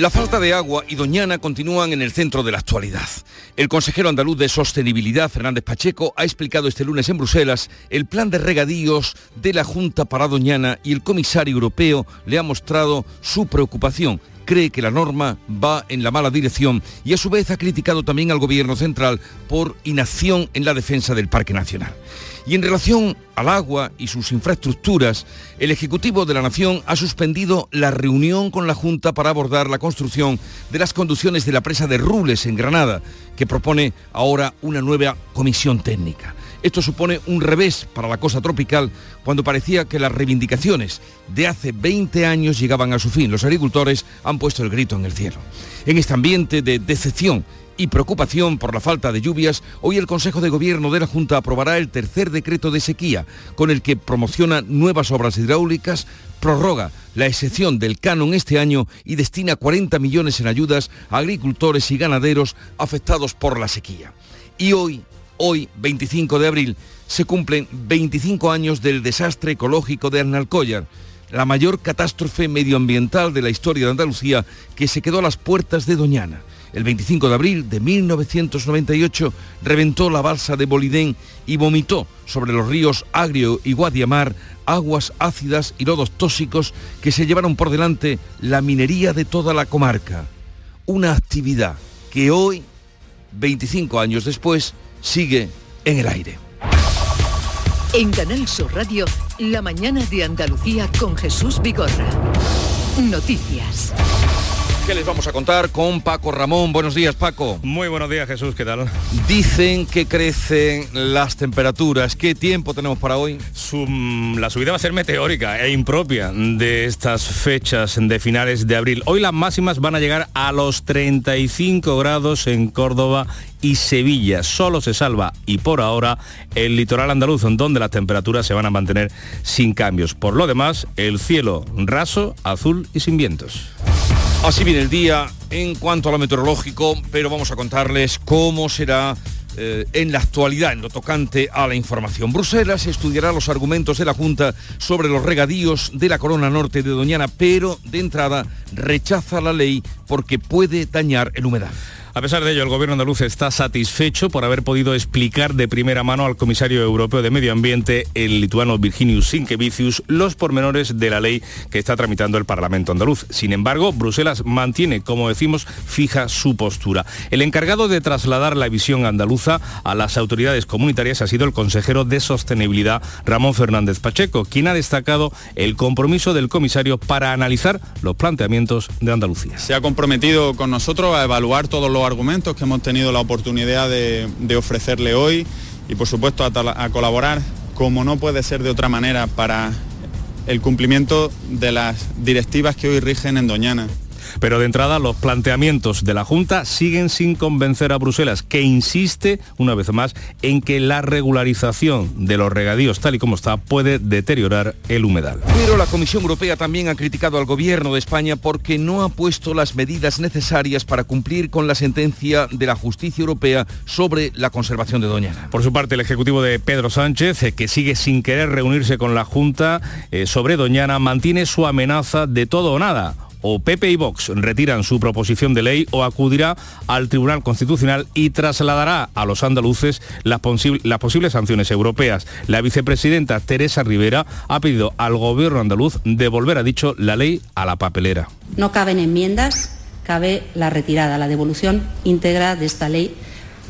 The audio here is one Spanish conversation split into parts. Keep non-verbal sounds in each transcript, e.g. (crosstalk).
La falta de agua y Doñana continúan en el centro de la actualidad. El consejero andaluz de Sostenibilidad, Fernández Pacheco, ha explicado este lunes en Bruselas el plan de regadíos de la Junta para Doñana y el comisario europeo le ha mostrado su preocupación cree que la norma va en la mala dirección y a su vez ha criticado también al gobierno central por inacción en la defensa del Parque Nacional. Y en relación al agua y sus infraestructuras, el Ejecutivo de la Nación ha suspendido la reunión con la Junta para abordar la construcción de las conducciones de la presa de Rules en Granada, que propone ahora una nueva comisión técnica. Esto supone un revés para la cosa tropical cuando parecía que las reivindicaciones de hace 20 años llegaban a su fin. Los agricultores han puesto el grito en el cielo. En este ambiente de decepción y preocupación por la falta de lluvias, hoy el Consejo de Gobierno de la Junta aprobará el tercer decreto de sequía, con el que promociona nuevas obras hidráulicas, prorroga la excepción del canon este año y destina 40 millones en ayudas a agricultores y ganaderos afectados por la sequía. Y hoy Hoy, 25 de abril, se cumplen 25 años del desastre ecológico de Arnalcollar, la mayor catástrofe medioambiental de la historia de Andalucía que se quedó a las puertas de Doñana. El 25 de abril de 1998 reventó la balsa de Bolidén y vomitó sobre los ríos Agrio y Guadiamar aguas ácidas y lodos tóxicos que se llevaron por delante la minería de toda la comarca. Una actividad que hoy, 25 años después, sigue en el aire. En Canal Sur Radio, la mañana de Andalucía con Jesús Vigorra. Noticias. ¿Qué les vamos a contar con Paco Ramón? Buenos días, Paco. Muy buenos días, Jesús. ¿Qué tal? Dicen que crecen las temperaturas. ¿Qué tiempo tenemos para hoy? la subida va a ser meteórica e impropia de estas fechas de finales de abril. Hoy las máximas van a llegar a los 35 grados en Córdoba y Sevilla. Solo se salva y por ahora el litoral andaluz, donde las temperaturas se van a mantener sin cambios. Por lo demás, el cielo raso, azul y sin vientos. Así viene el día en cuanto a lo meteorológico, pero vamos a contarles cómo será eh, en la actualidad en lo tocante a la información. Bruselas estudiará los argumentos de la Junta sobre los regadíos de la corona norte de Doñana, pero de entrada rechaza la ley porque puede dañar el humedal. A pesar de ello, el gobierno andaluz está satisfecho por haber podido explicar de primera mano al comisario europeo de Medio Ambiente, el lituano Virginius Sinkevicius, los pormenores de la ley que está tramitando el Parlamento andaluz. Sin embargo, Bruselas mantiene, como decimos, fija su postura. El encargado de trasladar la visión andaluza a las autoridades comunitarias ha sido el consejero de Sostenibilidad, Ramón Fernández Pacheco, quien ha destacado el compromiso del comisario para analizar los planteamientos de Andalucía. Se ha comprometido con nosotros a evaluar todos los argumentos que hemos tenido la oportunidad de, ofrecerle hoy y por supuesto a, colaborar como no puede ser de otra manera para el cumplimiento de las directivas que hoy rigen en Doñana. Pero de entrada los planteamientos de la Junta siguen sin convencer a Bruselas, que insiste una vez más en que la regularización de los regadíos tal y como está puede deteriorar el humedal. Pero la Comisión Europea también ha criticado al gobierno de España porque no ha puesto las medidas necesarias para cumplir con la sentencia de la justicia europea sobre la conservación de Doñana. Por su parte, el Ejecutivo de Pedro Sánchez, eh, que sigue sin querer reunirse con la Junta eh, sobre Doñana, mantiene su amenaza de todo o nada o PP y Vox retiran su proposición de ley o acudirá al Tribunal Constitucional y trasladará a los andaluces las, posibles sanciones europeas. La vicepresidenta Teresa Rivera ha pedido al gobierno andaluz devolver, ha dicho, la ley a la papelera. No caben enmiendas, cabe la retirada, la devolución íntegra de esta ley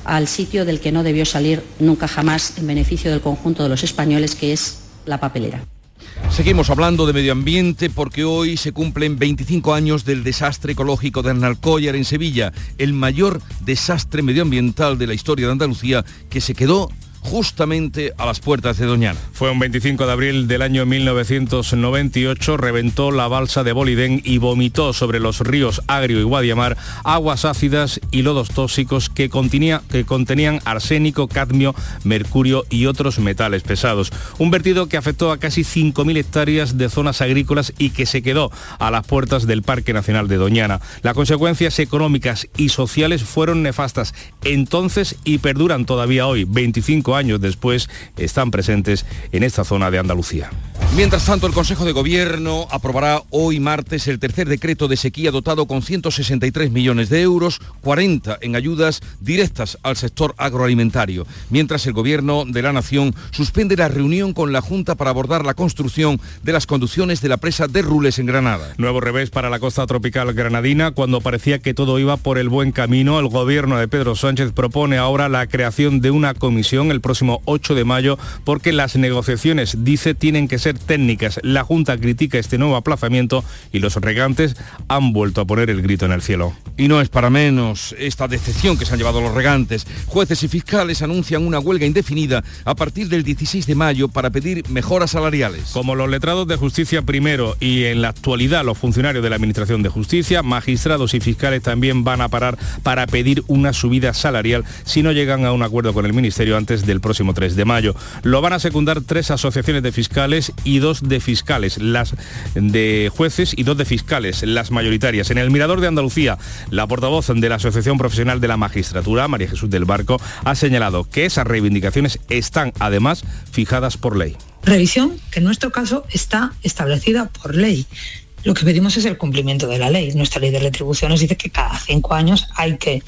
al sitio del que no debió salir nunca jamás en beneficio del conjunto de los españoles, que es la papelera. Seguimos hablando de medio ambiente porque hoy se cumplen 25 años del desastre ecológico de Arnalcollar en Sevilla, el mayor desastre medioambiental de la historia de Andalucía que se quedó justamente a las puertas de Doñana. Fue un 25 de abril del año 1998, reventó la balsa de Bolidén y vomitó sobre los ríos Agrio y Guadiamar aguas ácidas y lodos tóxicos que, que contenían arsénico, cadmio, mercurio y otros metales pesados. Un vertido que afectó a casi 5.000 hectáreas de zonas agrícolas y que se quedó a las puertas del Parque Nacional de Doñana. Las consecuencias económicas y sociales fueron nefastas entonces y perduran todavía hoy, 25 años después, están presentes en esta zona de Andalucía. Mientras tanto, el Consejo de Gobierno aprobará hoy martes el tercer decreto de sequía dotado con 163 millones de euros, 40 en ayudas directas al sector agroalimentario, mientras el Gobierno de la Nación suspende la reunión con la Junta para abordar la construcción de las conducciones de la presa de Rules en Granada. Nuevo revés para la costa tropical granadina, cuando parecía que todo iba por el buen camino, el Gobierno de Pedro Sánchez propone ahora la creación de una comisión el próximo 8 de mayo porque las negociaciones, dice, tienen que ser técnicas. La Junta critica este nuevo aplazamiento y los regantes han vuelto a poner el grito en el cielo. Y no es para menos esta decepción que se han llevado los regantes. Jueces y fiscales anuncian una huelga indefinida a partir del 16 de mayo para pedir mejoras salariales. Como los letrados de justicia primero y en la actualidad los funcionarios de la Administración de Justicia, magistrados y fiscales también van a parar para pedir una subida salarial si no llegan a un acuerdo con el Ministerio antes del próximo 3 de mayo. Lo van a secundar tres asociaciones de fiscales y dos de fiscales, las de jueces y dos de fiscales, las mayoritarias. En el Mirador de Andalucía, la portavoz de la Asociación Profesional de la Magistratura, María Jesús del Barco, ha señalado que esas reivindicaciones están además fijadas por ley. Revisión que en nuestro caso está establecida por ley. Lo que pedimos es el cumplimiento de la ley. Nuestra ley de retribuciones dice que cada cinco años hay que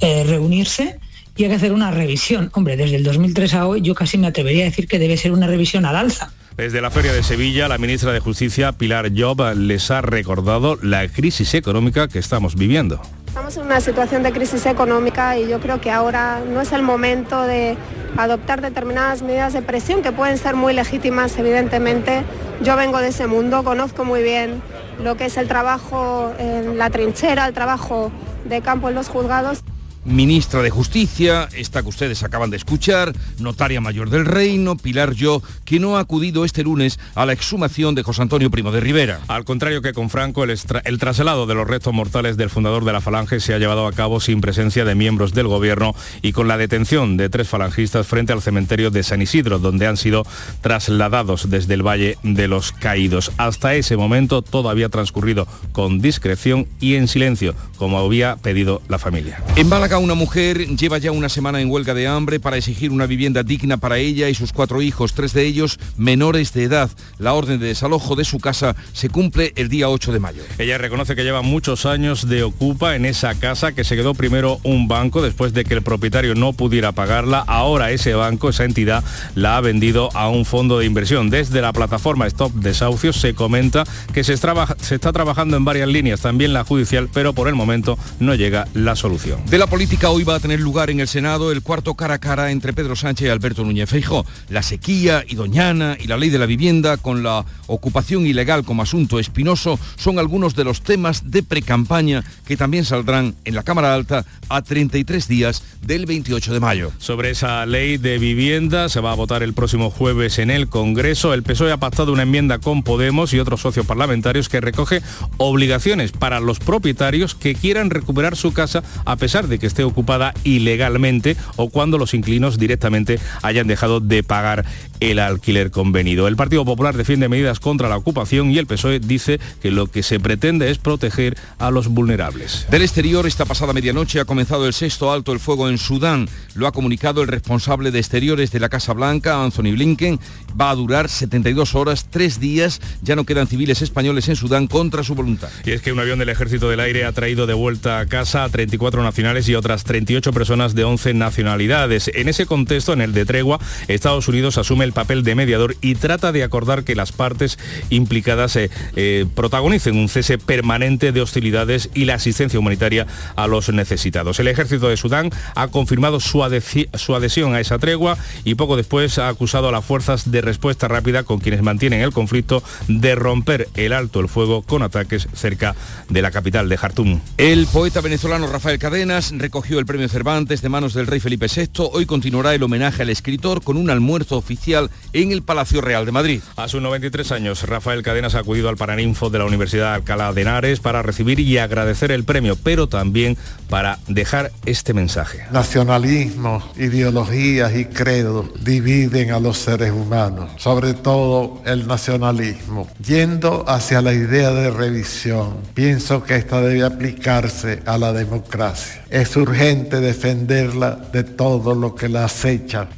eh, reunirse y hay que hacer una revisión. Hombre, desde el 2003 a hoy yo casi me atrevería a decir que debe ser una revisión al alza. Desde la Feria de Sevilla, la ministra de Justicia, Pilar Job, les ha recordado la crisis económica que estamos viviendo. Estamos en una situación de crisis económica y yo creo que ahora no es el momento de adoptar determinadas medidas de presión que pueden ser muy legítimas, evidentemente. Yo vengo de ese mundo, conozco muy bien lo que es el trabajo en la trinchera, el trabajo de campo en los juzgados ministra de Justicia, esta que ustedes acaban de escuchar, notaria mayor del reino, Pilar Yo, que no ha acudido este lunes a la exhumación de José Antonio Primo de Rivera. Al contrario que con Franco, el, el, traslado de los restos mortales del fundador de la Falange se ha llevado a cabo sin presencia de miembros del gobierno y con la detención de tres falangistas frente al cementerio de San Isidro, donde han sido trasladados desde el Valle de los Caídos. Hasta ese momento todo había transcurrido con discreción y en silencio, como había pedido la familia. En una mujer lleva ya una semana en huelga de hambre para exigir una vivienda digna para ella y sus cuatro hijos, tres de ellos menores de edad. La orden de desalojo de su casa se cumple el día 8 de mayo. Ella reconoce que lleva muchos años de ocupa en esa casa que se quedó primero un banco después de que el propietario no pudiera pagarla. Ahora ese banco, esa entidad, la ha vendido a un fondo de inversión. Desde la plataforma Stop Desahucios se comenta que se, se está trabajando en varias líneas, también la judicial, pero por el momento no llega la solución. De la política hoy va a tener lugar en el Senado el cuarto cara a cara entre Pedro Sánchez y Alberto Núñez Feijóo. La sequía y Doñana y la ley de la vivienda con la ocupación ilegal como asunto espinoso son algunos de los temas de precampaña que también saldrán en la Cámara Alta a 33 días del 28 de mayo. Sobre esa ley de vivienda se va a votar el próximo jueves en el Congreso. El PSOE ha pactado una enmienda con Podemos y otros socios parlamentarios que recoge obligaciones para los propietarios que quieran recuperar su casa a pesar de que esté ocupada ilegalmente o cuando los inclinos directamente hayan dejado de pagar el alquiler convenido. El Partido Popular defiende medidas contra la ocupación y el PSOE dice que lo que se pretende es proteger a los vulnerables. Del exterior, esta pasada medianoche ha comenzado el sexto alto el fuego en Sudán. Lo ha comunicado el responsable de exteriores de la Casa Blanca, Anthony Blinken. Va a durar 72 horas, tres días. Ya no quedan civiles españoles en Sudán contra su voluntad. Y es que un avión del Ejército del Aire ha traído de vuelta a casa a 34 nacionales y otras 38 personas de 11 nacionalidades. En ese contexto, en el de tregua, Estados Unidos asume el papel de mediador y trata de acordar que las partes implicadas eh, eh, protagonicen un cese permanente de hostilidades y la asistencia humanitaria a los necesitados. El ejército de Sudán ha confirmado su, adhesión a esa tregua y poco después ha acusado a las fuerzas de respuesta rápida con quienes mantienen el conflicto de romper el alto el fuego con ataques cerca de la capital de Jartum. El poeta venezolano Rafael Cadenas recogió el premio Cervantes de manos del rey Felipe VI. Hoy continuará el homenaje al escritor con un almuerzo oficial en el Palacio Real de Madrid. A sus 93 años, Rafael Cadenas ha acudido al Paraninfo de la Universidad de Alcalá de Henares para recibir y agradecer el premio, pero también para dejar este mensaje. Nacionalismo, ideologías y credos dividen a los seres humanos, sobre todo el nacionalismo. Yendo hacia la idea de revisión, pienso que esta debe aplicarse a la democracia. Es urgente defenderla de todo lo que la acecha.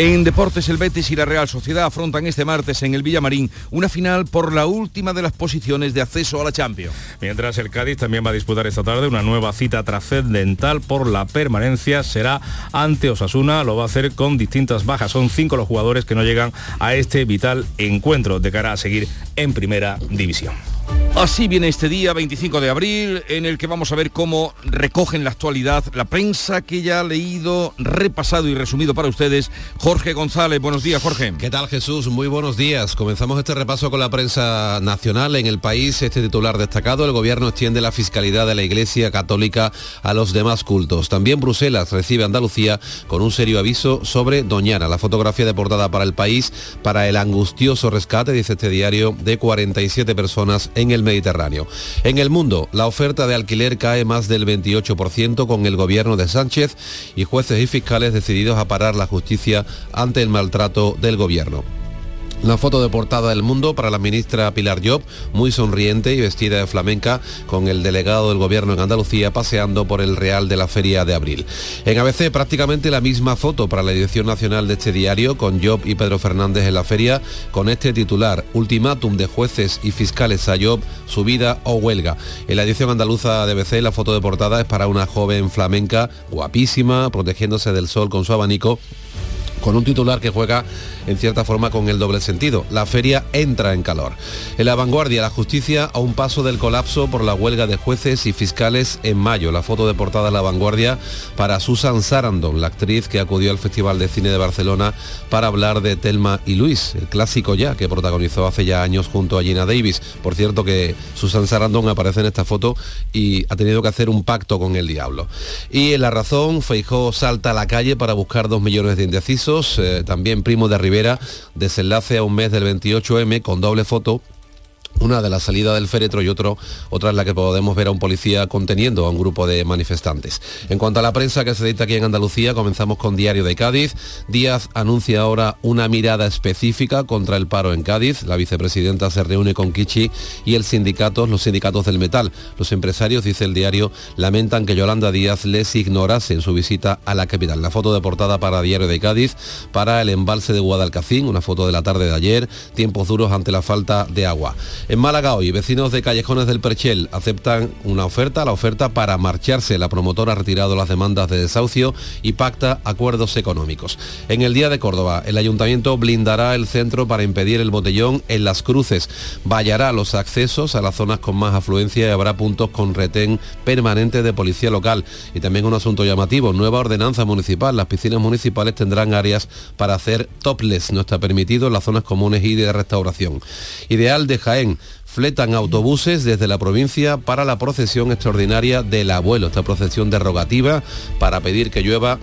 En deportes, el Betis y la Real Sociedad afrontan este martes en el Villamarín una final por la última de las posiciones de acceso a la Champions. Mientras el Cádiz también va a disputar esta tarde una nueva cita trascendental por la permanencia, será ante Osasuna, lo va a hacer con distintas bajas. Son cinco los jugadores que no llegan a este vital encuentro de cara a seguir en primera división. Así viene este día, 25 de abril, en el que vamos a ver cómo recogen la actualidad la prensa que ya ha leído, repasado y resumido para ustedes. Jorge González, buenos días, Jorge. ¿Qué tal, Jesús? Muy buenos días. Comenzamos este repaso con la prensa nacional. En el país, este titular destacado, el gobierno extiende la fiscalidad de la Iglesia Católica a los demás cultos. También Bruselas recibe a Andalucía con un serio aviso sobre Doñana. La fotografía de portada para el país, para el angustioso rescate, dice este diario, de 47 personas en el Mediterráneo. En el mundo, la oferta de alquiler cae más del 28% con el gobierno de Sánchez y jueces y fiscales decididos a parar la justicia ante el maltrato del gobierno. La foto de portada del mundo para la ministra Pilar Job, muy sonriente y vestida de flamenca, con el delegado del gobierno en Andalucía paseando por el Real de la Feria de Abril. En ABC prácticamente la misma foto para la edición nacional de este diario, con Job y Pedro Fernández en la feria, con este titular, ultimátum de jueces y fiscales a Job, subida o huelga. En la edición andaluza de ABC la foto de portada es para una joven flamenca, guapísima, protegiéndose del sol con su abanico con un titular que juega en cierta forma con el doble sentido. La feria entra en calor. En la vanguardia, la justicia a un paso del colapso por la huelga de jueces y fiscales en mayo. La foto de portada de la vanguardia para Susan Sarandon, la actriz que acudió al Festival de Cine de Barcelona para hablar de Telma y Luis, el clásico ya que protagonizó hace ya años junto a Gina Davis. Por cierto que Susan Sarandon aparece en esta foto y ha tenido que hacer un pacto con el diablo. Y en la razón, Feijó salta a la calle para buscar dos millones de indecisos eh, también Primo de Rivera, desenlace a un mes del 28M con doble foto una de la salida del féretro y otro, otra es la que podemos ver a un policía conteniendo a un grupo de manifestantes. En cuanto a la prensa que se edita aquí en Andalucía, comenzamos con Diario de Cádiz. Díaz anuncia ahora una mirada específica contra el paro en Cádiz. La vicepresidenta se reúne con Kichi y el sindicato, los sindicatos del metal. Los empresarios, dice el diario, lamentan que Yolanda Díaz les ignorase en su visita a la capital. La foto de portada para Diario de Cádiz, para el embalse de Guadalcacín, una foto de la tarde de ayer, tiempos duros ante la falta de agua. En Málaga hoy, vecinos de Callejones del Perchel aceptan una oferta, la oferta para marcharse. La promotora ha retirado las demandas de desahucio y pacta acuerdos económicos. En el Día de Córdoba, el ayuntamiento blindará el centro para impedir el botellón en las cruces. Vallará los accesos a las zonas con más afluencia y habrá puntos con retén permanente de policía local. Y también un asunto llamativo, nueva ordenanza municipal. Las piscinas municipales tendrán áreas para hacer topless. No está permitido en las zonas comunes y de restauración. Ideal de Jaén fletan autobuses desde la provincia para la procesión extraordinaria del abuelo, esta procesión derogativa para pedir que llueva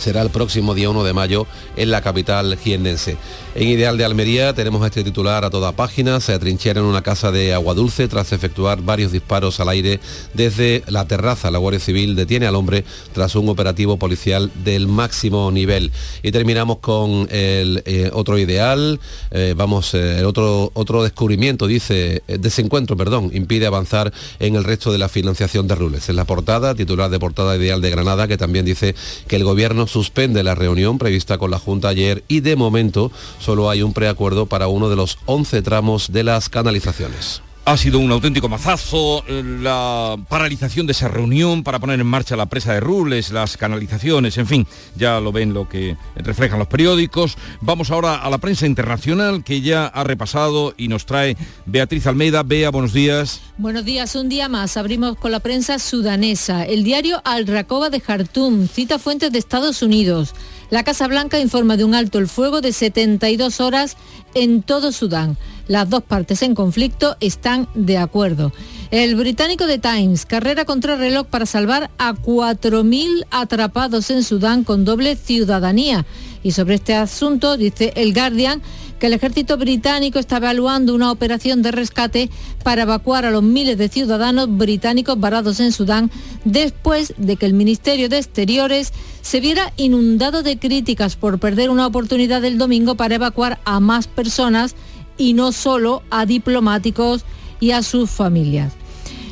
será el próximo día 1 de mayo en la capital jiennense. En Ideal de Almería tenemos este titular a toda página. Se atrinchera en una casa de agua dulce tras efectuar varios disparos al aire desde la terraza. La Guardia Civil detiene al hombre tras un operativo policial del máximo nivel. Y terminamos con el eh, otro ideal. Eh, vamos, eh, otro, otro descubrimiento, dice, desencuentro, perdón, impide avanzar en el resto de la financiación de Rules. En la portada, titular de portada ideal de Granada, que también dice que el gobierno suspende la reunión prevista con la Junta ayer y de momento solo hay un preacuerdo para uno de los 11 tramos de las canalizaciones. Ha sido un auténtico mazazo eh, la paralización de esa reunión para poner en marcha la presa de Rules, las canalizaciones, en fin, ya lo ven lo que reflejan los periódicos. Vamos ahora a la prensa internacional que ya ha repasado y nos trae Beatriz Almeida. Bea, buenos días. Buenos días, un día más. Abrimos con la prensa sudanesa. El diario Al Rakoba de Jartum cita fuentes de Estados Unidos. La Casa Blanca informa de un alto el fuego de 72 horas en todo Sudán. Las dos partes en conflicto están de acuerdo. El británico The Times, carrera contra reloj para salvar a 4.000 atrapados en Sudán con doble ciudadanía. Y sobre este asunto dice el Guardian que el ejército británico está evaluando una operación de rescate para evacuar a los miles de ciudadanos británicos varados en Sudán después de que el Ministerio de Exteriores se viera inundado de críticas por perder una oportunidad el domingo para evacuar a más personas y no solo a diplomáticos y a sus familias.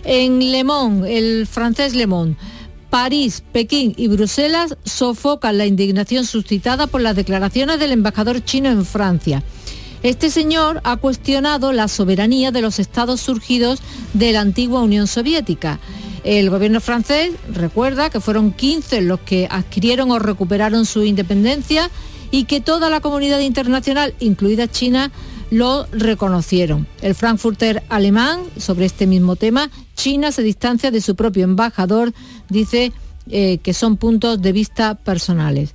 En Le Monde, el francés Le Monde, París, Pekín y Bruselas sofocan la indignación suscitada por las declaraciones del embajador chino en Francia. Este señor ha cuestionado la soberanía de los estados surgidos de la antigua Unión Soviética. El gobierno francés recuerda que fueron 15 los que adquirieron o recuperaron su independencia y que toda la comunidad internacional, incluida China, lo reconocieron. El Frankfurter alemán, sobre este mismo tema, China se distancia de su propio embajador, dice eh, que son puntos de vista personales.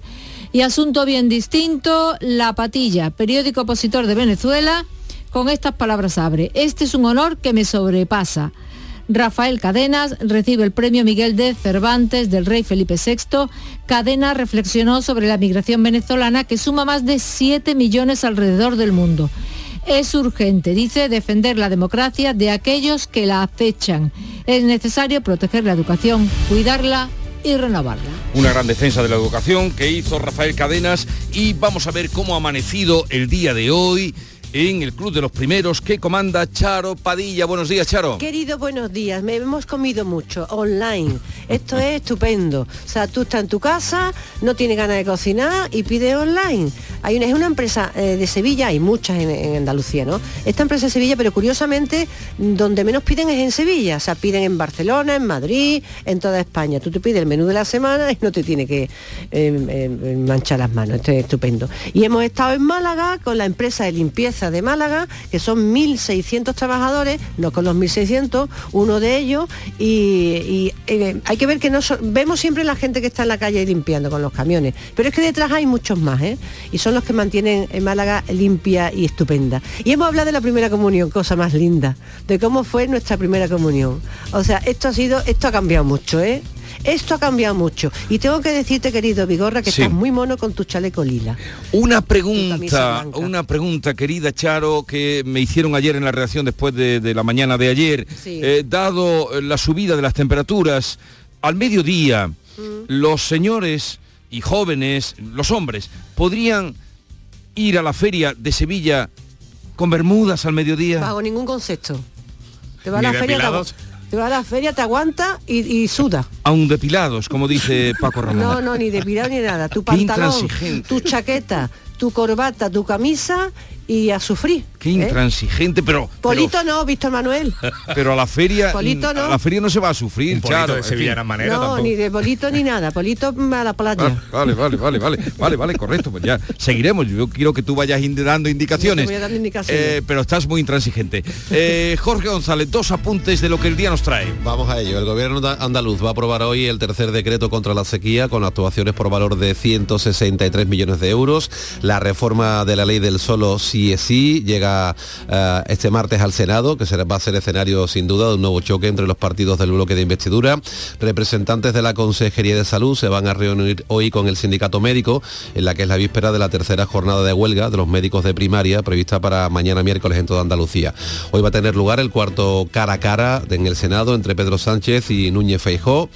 Y asunto bien distinto, La Patilla, periódico opositor de Venezuela, con estas palabras abre. Este es un honor que me sobrepasa. Rafael Cadenas recibe el premio Miguel de Cervantes del rey Felipe VI. Cadenas reflexionó sobre la migración venezolana que suma más de 7 millones alrededor del mundo. Es urgente, dice, defender la democracia de aquellos que la acechan. Es necesario proteger la educación, cuidarla y renovarla. Una gran defensa de la educación que hizo Rafael Cadenas y vamos a ver cómo ha amanecido el día de hoy en el Club de los Primeros que comanda Charo Padilla. Buenos días, Charo. Querido, buenos días. Me hemos comido mucho online. Esto es estupendo. O sea, tú estás en tu casa, no tienes ganas de cocinar y pides online. Hay una, es una empresa eh, de Sevilla, hay muchas en, Andalucía, ¿no? Esta empresa de Sevilla, pero curiosamente, donde menos piden es en Sevilla. O sea, piden en Barcelona, en Madrid, en toda España. Tú te pides el menú de la semana y no te tiene que eh, eh, manchar las manos. Esto es estupendo. Y hemos estado en Málaga con la empresa de limpieza de Málaga, que son 1.600 trabajadores, no con los 1.600, uno de ellos, y, eh, hay que ver que no vemos siempre la gente que está en la calle limpiando con los camiones, pero es que detrás hay muchos más, ¿eh? y son los que mantienen en Málaga limpia y estupenda. Y hemos hablado de la primera comunión, cosa más linda, de cómo fue nuestra primera comunión. O sea, esto ha sido, esto ha cambiado mucho, ¿eh? Esto ha cambiado mucho. Y tengo que decirte, querido Vigorra, que sí. estás muy mono con tu chaleco lila. Una pregunta, una pregunta, querida Charo, que me hicieron ayer en la redacción después de, de la mañana de ayer. Sí. Eh, dado la subida de las temperaturas, al mediodía, mm. los señores y jóvenes, los hombres, podrían ir a la feria de Sevilla con bermudas al mediodía. Bajo ningún concepto. Te va a la feria te va a la feria, te aguanta y, y, suda. Aún depilados, como dice Paco Ramón. No, no, ni depilado ni nada. Tu pantalón, tu chaqueta, tu corbata, tu camisa y a sufrir. Qué intransigente, ¿eh? pero... Polito pero, no, Víctor Manuel. (laughs) Pero a la feria... Polito no. A la feria no se va a sufrir, Un Charo. de sevillana manera No, tampoco. ni de Polito ni nada. Polito a la playa. Ah, vale, vale, vale, vale, vale, vale, correcto. Pues ya seguiremos. Yo quiero que tú vayas dando indicaciones. Yo te voy a dar indicaciones. Eh, pero estás muy intransigente. Eh, Jorge González, dos apuntes de lo que el día nos trae. Vamos a ello. El gobierno andaluz va a aprobar hoy el tercer decreto contra la sequía con actuaciones por valor de 163 millones de euros. La reforma de la ley del solo sí es sí llega uh, este martes al Senado, que será, va a ser escenario sin duda de un nuevo choque entre los partidos del bloque de investidura. Representantes de la Consejería de Salud se van a reunir hoy con el sindicato médico, en la que es la víspera de la tercera jornada de huelga de los médicos de primaria, prevista para mañana miércoles en toda Andalucía. Hoy va a tener lugar el cuarto cara a cara en el Senado entre Pedro Sánchez y Núñez Feijó.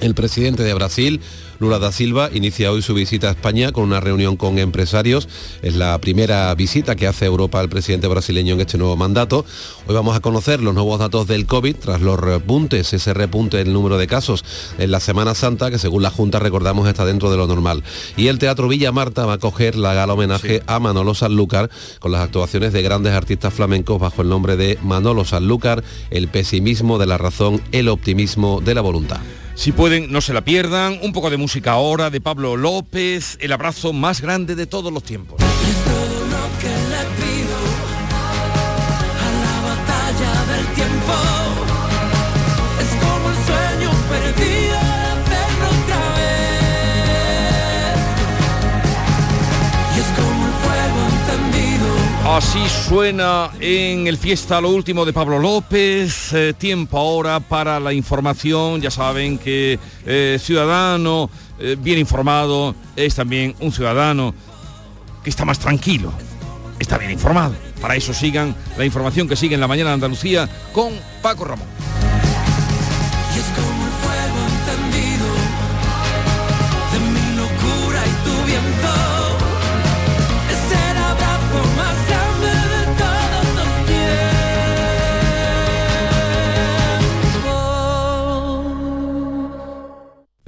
El presidente de Brasil, Lula da Silva inicia hoy su visita a España con una reunión con empresarios. Es la primera visita que hace Europa el presidente brasileño en este nuevo mandato. Hoy vamos a conocer los nuevos datos del COVID tras los repuntes, ese repunte en el número de casos en la Semana Santa, que según la Junta recordamos está dentro de lo normal. Y el Teatro Villa Marta va a coger la gala homenaje sí. a Manolo Sanlúcar con las actuaciones de grandes artistas flamencos bajo el nombre de Manolo Sanlúcar, el pesimismo de la razón, el optimismo de la voluntad. Si pueden, no se la pierdan. Un poco de música ahora de Pablo López, el abrazo más grande de todos los tiempos. Así suena en el fiesta lo último de Pablo López. Eh, tiempo ahora para la información. Ya saben que eh, ciudadano eh, bien informado es también un ciudadano que está más tranquilo. Está bien informado. Para eso sigan la información que sigue en la mañana de Andalucía con Paco Ramón.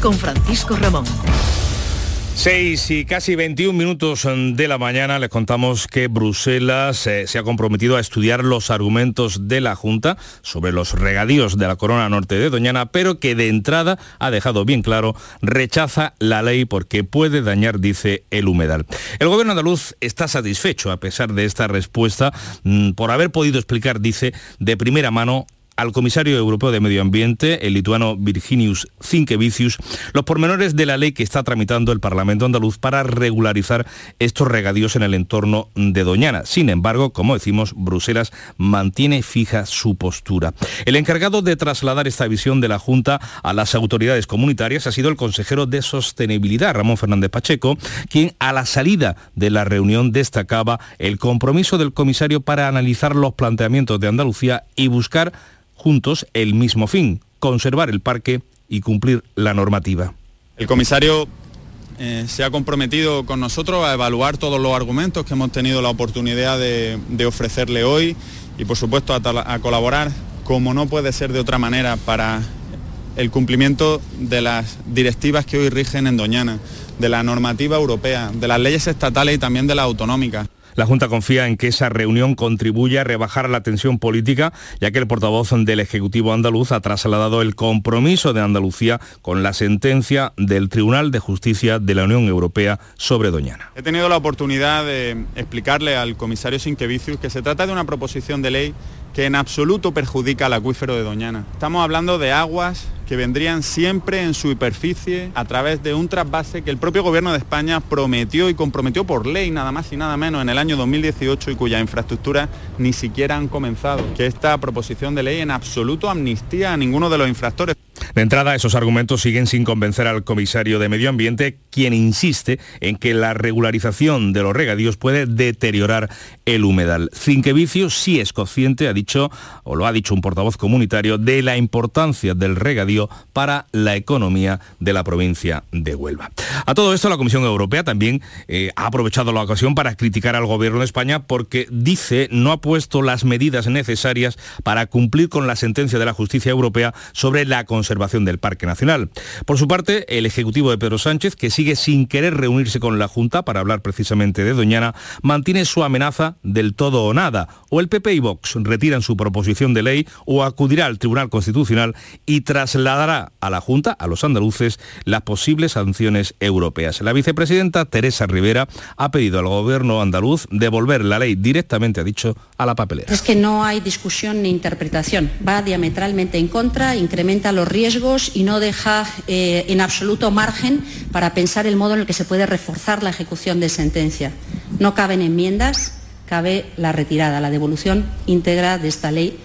con Francisco Ramón. 6 y casi 21 minutos de la mañana les contamos que Bruselas eh, se ha comprometido a estudiar los argumentos de la Junta sobre los regadíos de la corona norte de Doñana, pero que de entrada ha dejado bien claro, rechaza la ley porque puede dañar, dice, el humedal. El gobierno andaluz está satisfecho a pesar de esta respuesta mm, por haber podido explicar, dice, de primera mano al comisario europeo de Medio Ambiente, el lituano Virginius Cinkevicius, los pormenores de la ley que está tramitando el Parlamento andaluz para regularizar estos regadíos en el entorno de Doñana. Sin embargo, como decimos, Bruselas mantiene fija su postura. El encargado de trasladar esta visión de la Junta a las autoridades comunitarias ha sido el consejero de Sostenibilidad, Ramón Fernández Pacheco, quien a la salida de la reunión destacaba el compromiso del comisario para analizar los planteamientos de Andalucía y buscar juntos el mismo fin, conservar el parque y cumplir la normativa. El comisario eh, se ha comprometido con nosotros a evaluar todos los argumentos que hemos tenido la oportunidad de, ofrecerle hoy y por supuesto a, a colaborar como no puede ser de otra manera para el cumplimiento de las directivas que hoy rigen en Doñana, de la normativa europea, de las leyes estatales y también de las autonómicas. La Junta confía en que esa reunión contribuya a rebajar la tensión política, ya que el portavoz del Ejecutivo andaluz ha trasladado el compromiso de Andalucía con la sentencia del Tribunal de Justicia de la Unión Europea sobre Doñana. He tenido la oportunidad de explicarle al comisario Sinquevicius que se trata de una proposición de ley que en absoluto perjudica al acuífero de Doñana. Estamos hablando de aguas que vendrían siempre en su superficie a través de un trasvase que el propio gobierno de España prometió y comprometió por ley nada más y nada menos en el año 2018 y cuyas infraestructuras ni siquiera han comenzado. Que esta proposición de ley en absoluto amnistía a ninguno de los infractores. De entrada, esos argumentos siguen sin convencer al comisario de Medio Ambiente, quien insiste en que la regularización de los regadíos puede deteriorar el humedal. Cinquevicio sí es consciente, ha dicho, o lo ha dicho un portavoz comunitario, de la importancia del regadío para la economía de la provincia de Huelva. A todo esto, la Comisión Europea también eh, ha aprovechado la ocasión para criticar al gobierno de España porque dice no ha puesto las medidas necesarias para cumplir con la sentencia de la justicia europea sobre la conservación del Parque Nacional. Por su parte, el Ejecutivo de Pedro Sánchez, que sigue sin querer reunirse con la Junta para hablar precisamente de Doñana, mantiene su amenaza del todo o nada. O el PP y Vox retiran su proposición de ley o acudirá al Tribunal Constitucional y trasladará a la Junta, a los andaluces, las posibles sanciones europeas. La vicepresidenta Teresa Rivera ha pedido al gobierno andaluz devolver la ley directamente, ha dicho, a la papelera. Es que no hay discusión ni interpretación. Va diametralmente en contra, incrementa los riesgos y no deja eh, en absoluto margen para pensar el modo en el que se puede reforzar la ejecución de sentencia. No caben enmiendas, cabe la retirada, la devolución íntegra de esta ley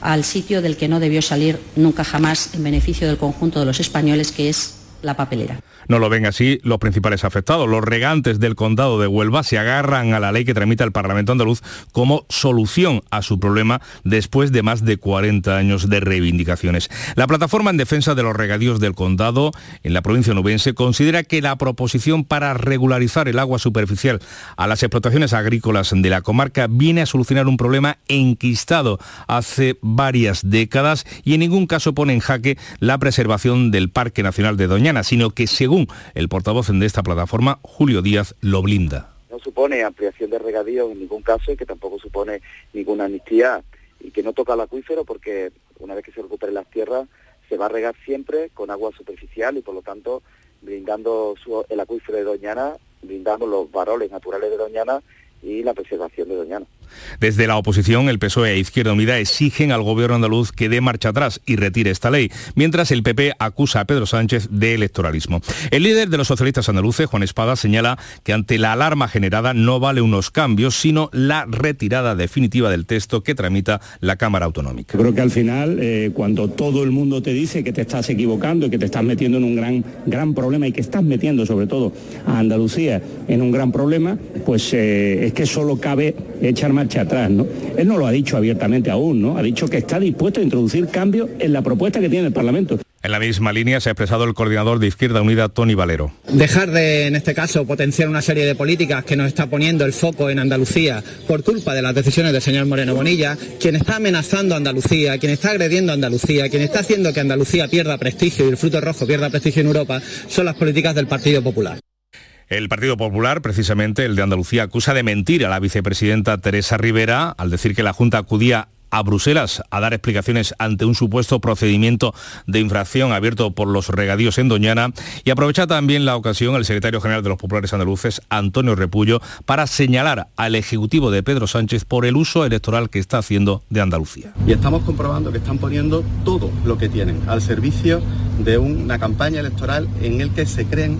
al sitio del que no debió salir nunca jamás en beneficio del conjunto de los españoles, que es la papelera. No lo ven así los principales afectados. Los regantes del condado de Huelva se agarran a la ley que tramita el Parlamento andaluz como solución a su problema después de más de 40 años de reivindicaciones. La plataforma en defensa de los regadíos del condado en la provincia nubense considera que la proposición para regularizar el agua superficial a las explotaciones agrícolas de la comarca viene a solucionar un problema enquistado hace varias décadas y en ningún caso pone en jaque la preservación del Parque Nacional de Doñana, sino que según el portavoz de esta plataforma, Julio Díaz, lo blinda. No supone ampliación de regadíos en ningún caso y que tampoco supone ninguna amnistía y que no toca el acuífero porque una vez que se recuperen las tierras se va a regar siempre con agua superficial y por lo tanto brindando el acuífero de Doñana, brindando los varoles naturales de Doñana y la preservación de Doñana. Desde la oposición, el PSOE e Izquierda Unida exigen al gobierno andaluz que dé marcha atrás y retire esta ley, mientras el PP acusa a Pedro Sánchez de electoralismo. El líder de los socialistas andaluces, Juan Espada, señala que ante la alarma generada no vale unos cambios, sino la retirada definitiva del texto que tramita la Cámara Autonómica. Creo que al final, eh, cuando todo el mundo te dice que te estás equivocando y que te estás metiendo en un gran, gran problema y que estás metiendo sobre todo a Andalucía en un gran problema, pues eh, es que solo cabe echar marcha atrás, ¿no? Él no lo ha dicho abiertamente aún, ¿no? Ha dicho que está dispuesto a introducir cambios en la propuesta que tiene el Parlamento. En la misma línea se ha expresado el coordinador de Izquierda Unida, Tony Valero. Dejar de, en este caso, potenciar una serie de políticas que nos está poniendo el foco en Andalucía por culpa de las decisiones del señor Moreno Bonilla, quien está amenazando a Andalucía, quien está agrediendo a Andalucía, quien está haciendo que Andalucía pierda prestigio y el fruto rojo pierda prestigio en Europa, son las políticas del Partido Popular. El Partido Popular, precisamente el de Andalucía, acusa de mentir a la vicepresidenta Teresa Rivera al decir que la Junta acudía a Bruselas a dar explicaciones ante un supuesto procedimiento de infracción abierto por los regadíos en Doñana y aprovecha también la ocasión el secretario general de los populares andaluces, Antonio Repullo, para señalar al Ejecutivo de Pedro Sánchez por el uso electoral que está haciendo de Andalucía. Y estamos comprobando que están poniendo todo lo que tienen al servicio de una campaña electoral en el que se creen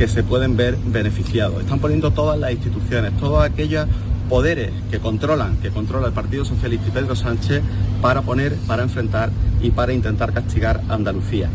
que se pueden ver beneficiados. Están poniendo todas las instituciones, todos aquellos poderes que controlan, que controla el Partido Socialista y Pedro Sánchez para poner, para enfrentar y para intentar castigar a Andalucía.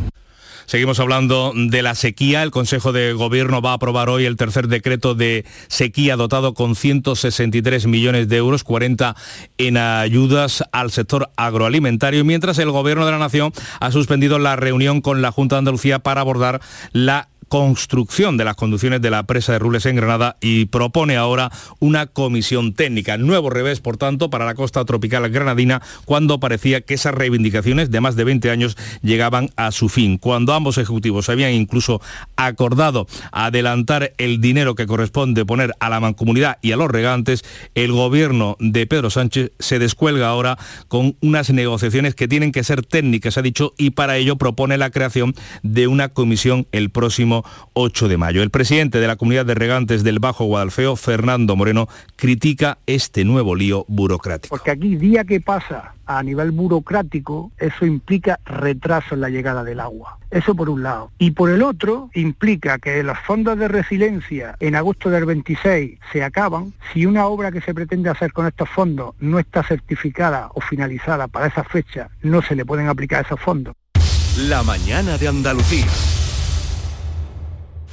Seguimos hablando de la sequía. El Consejo de Gobierno va a aprobar hoy el tercer decreto de sequía dotado con 163 millones de euros, 40 en ayudas al sector agroalimentario, mientras el Gobierno de la Nación ha suspendido la reunión con la Junta de Andalucía para abordar la construcción de las conducciones de la presa de Rules en Granada y propone ahora una comisión técnica. Nuevo revés, por tanto, para la costa tropical granadina, cuando parecía que esas reivindicaciones de más de 20 años llegaban a su fin. Cuando ambos ejecutivos habían incluso acordado adelantar el dinero que corresponde poner a la mancomunidad y a los regantes, el gobierno de Pedro Sánchez se descuelga ahora con unas negociaciones que tienen que ser técnicas, ha dicho, y para ello propone la creación de una comisión el próximo 8 de mayo. El presidente de la comunidad de regantes del Bajo Guadalfeo, Fernando Moreno, critica este nuevo lío burocrático. Porque aquí día que pasa a nivel burocrático, eso implica retraso en la llegada del agua. Eso por un lado. Y por el otro, implica que los fondos de resiliencia en agosto del 26 se acaban. Si una obra que se pretende hacer con estos fondos no está certificada o finalizada para esa fecha, no se le pueden aplicar esos fondos. La mañana de Andalucía.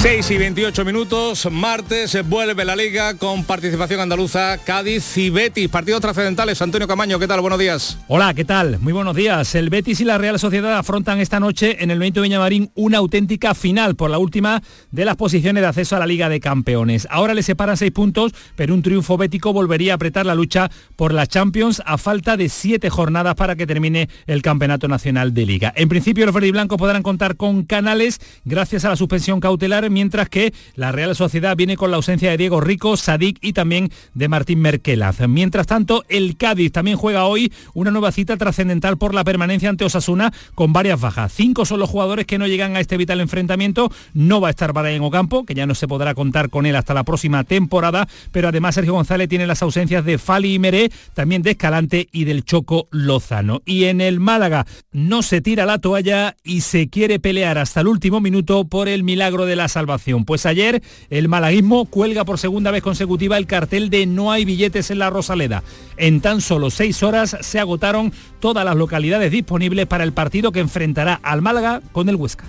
6 y 28 minutos, martes vuelve la liga con participación andaluza, Cádiz y Betis, partidos trascendentales. Antonio Camaño, ¿qué tal? Buenos días. Hola, ¿qué tal? Muy buenos días. El Betis y la Real Sociedad afrontan esta noche en el Benito Viñamarín una auténtica final por la última de las posiciones de acceso a la Liga de Campeones. Ahora le separan seis puntos, pero un triunfo bético volvería a apretar la lucha por la Champions a falta de siete jornadas para que termine el Campeonato Nacional de Liga. En principio los verdiblancos podrán contar con Canales gracias a la suspensión cautelar, mientras que la Real Sociedad viene con la ausencia de Diego Rico, Sadik y también de Martín Merkelaz. Mientras tanto, el Cádiz también juega hoy una nueva cita trascendental por la permanencia ante Osasuna con varias bajas. Cinco son los jugadores que no llegan a este vital enfrentamiento. No va a estar Brian Ocampo, que ya no se podrá contar con él hasta la próxima temporada, pero además Sergio González tiene las ausencias de Fali y Meré, también de Escalante y del Choco Lozano. Y en el Málaga no se tira la toalla y se quiere pelear hasta el último minuto por el milagro de las Pues ayer el malaguismo cuelga por segunda vez consecutiva el cartel de no hay billetes en la Rosaleda. En tan solo seis horas se agotaron todas las localidades disponibles para el partido que enfrentará al Málaga con el Huesca.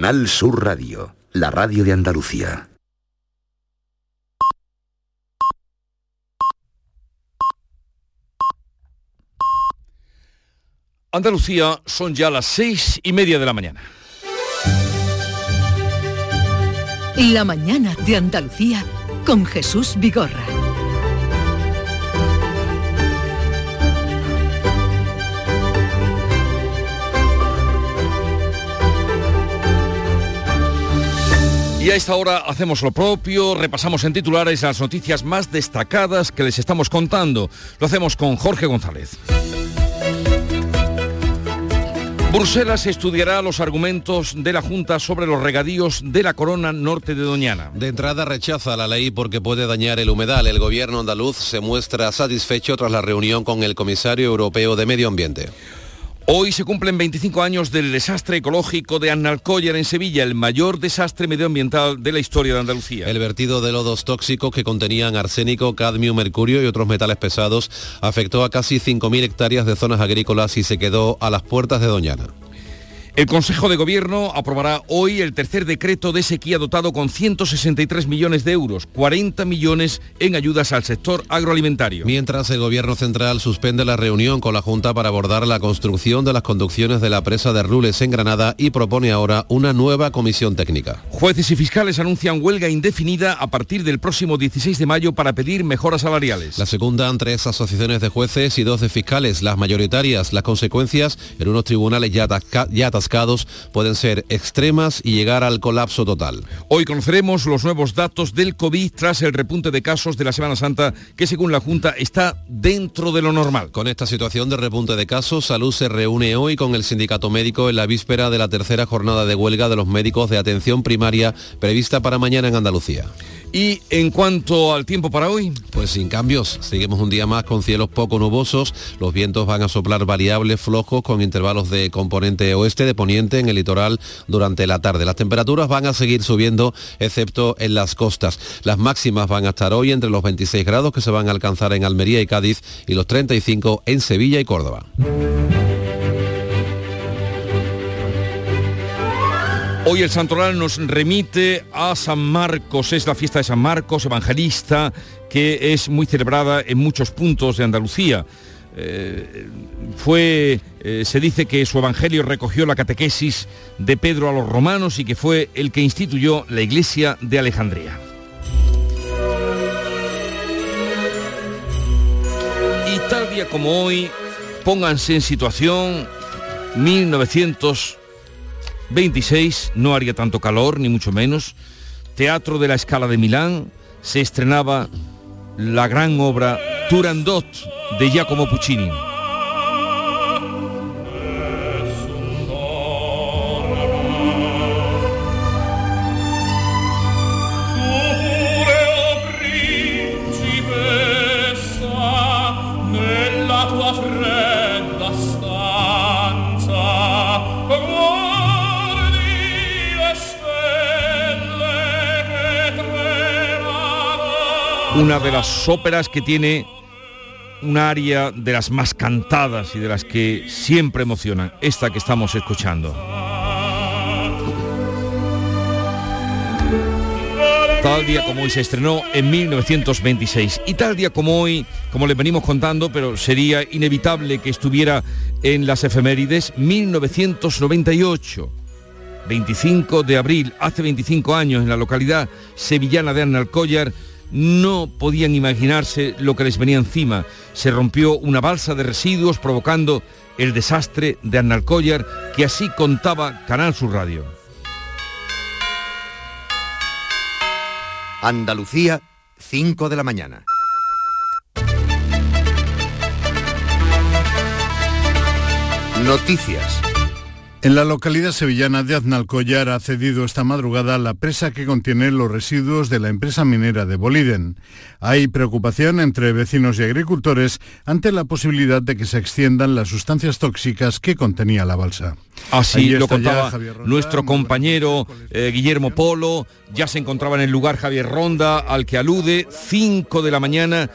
Canal Sur Radio, la radio de Andalucía. Andalucía son ya las seis y media de la mañana. La mañana de Andalucía con Jesús Vigorra. Y a esta hora hacemos lo propio, repasamos en titulares las noticias más destacadas que les estamos contando. Lo hacemos con Jorge González. Bruselas estudiará los argumentos de la Junta sobre los regadíos de la corona norte de Doñana. De entrada rechaza la ley porque puede dañar el humedal. El gobierno andaluz se muestra satisfecho tras la reunión con el comisario europeo de Medio Ambiente. Hoy se cumplen 25 años del desastre ecológico de Annalcollar en Sevilla, el mayor desastre medioambiental de la historia de Andalucía. El vertido de lodos tóxicos que contenían arsénico, cadmio, mercurio y otros metales pesados afectó a casi 5.000 hectáreas de zonas agrícolas y se quedó a las puertas de Doñana. El Consejo de Gobierno aprobará hoy el tercer decreto de sequía dotado con 163 millones de euros, 40 millones en ayudas al sector agroalimentario. Mientras el Gobierno Central suspende la reunión con la Junta para abordar la construcción de las conducciones de la presa de Rules en Granada y propone ahora una nueva comisión técnica. Jueces y fiscales anuncian huelga indefinida a partir del próximo 16 de mayo para pedir mejoras salariales. La secundan tres asociaciones de jueces y dos de fiscales, las mayoritarias. Las consecuencias en unos tribunales ya, ya atascados pueden ser extremas y llegar al colapso total. Hoy conoceremos los nuevos datos del COVID tras el repunte de casos de la Semana Santa que según la Junta está dentro de lo normal. Con esta situación de repunte de casos, Salud se reúne hoy con el sindicato médico en la víspera de la tercera jornada de huelga de los médicos de atención primaria prevista para mañana en Andalucía. Y en cuanto al tiempo para hoy, Pues sin cambios, seguimos un día más con cielos poco nubosos, los vientos van a soplar variables flojos con intervalos de componente oeste de poniente en el litoral durante la tarde. Las temperaturas van a seguir subiendo excepto en las costas. Las máximas van a estar hoy entre los 26 grados que se van a alcanzar en Almería y Cádiz y los 35 en Sevilla y Córdoba. Hoy el santoral nos remite a San Marcos, es la fiesta de San Marcos, evangelista, que es muy celebrada en muchos puntos de Andalucía. Eh, fue, eh, se dice que su evangelio recogió la catequesis de Pedro a los romanos y que fue el que instituyó la iglesia de Alejandría. Y tal día como hoy, pónganse en situación 1926, no haría tanto calor, ni mucho menos. Teatro de la Escala de Milán, se estrenaba la gran obra Turandot de Giacomo Puccini. Una de las óperas que tiene un área de las más cantadas y de las que siempre emocionan, esta que estamos escuchando. Tal día como hoy se estrenó en 1926 y tal día como hoy, como les venimos contando, pero sería inevitable que estuviera en las efemérides, 1998. 25 de abril, hace 25 años, en la localidad sevillana de Annalcollar, no podían imaginarse lo que les venía encima. Se rompió una balsa de residuos provocando el desastre de Annalcollar que así contaba Canal Sur Radio. Andalucía, 5 de la mañana. Noticias. En la localidad sevillana de Aznalcóllar ha cedido esta madrugada la presa que contiene los residuos de la empresa minera de Boliden. Hay preocupación entre vecinos y agricultores ante la posibilidad de que se extiendan las sustancias tóxicas que contenía la balsa. Así lo contaba Ronda. nuestro compañero eh, Guillermo Polo, ya se encontraba en el lugar Javier Ronda, al que alude, 5 de la mañana,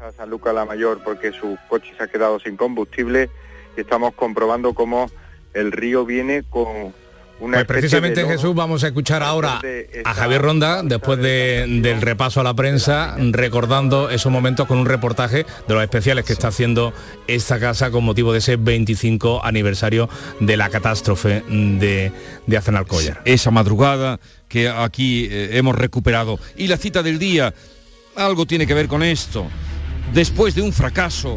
a San Lucas la Mayor porque su coche se ha quedado sin combustible y estamos comprobando cómo el río viene con una Pues precisamente. Jesús vamos a escuchar ahora a Javier Ronda después de- del repaso a la prensa recordando esos momentos con un reportaje de los especiales que está haciendo esta casa con motivo de ese 25 aniversario de la catástrofe de, de esa madrugada que aquí eh, hemos recuperado. Y la cita del día, algo tiene que ver con esto. Después de un fracaso,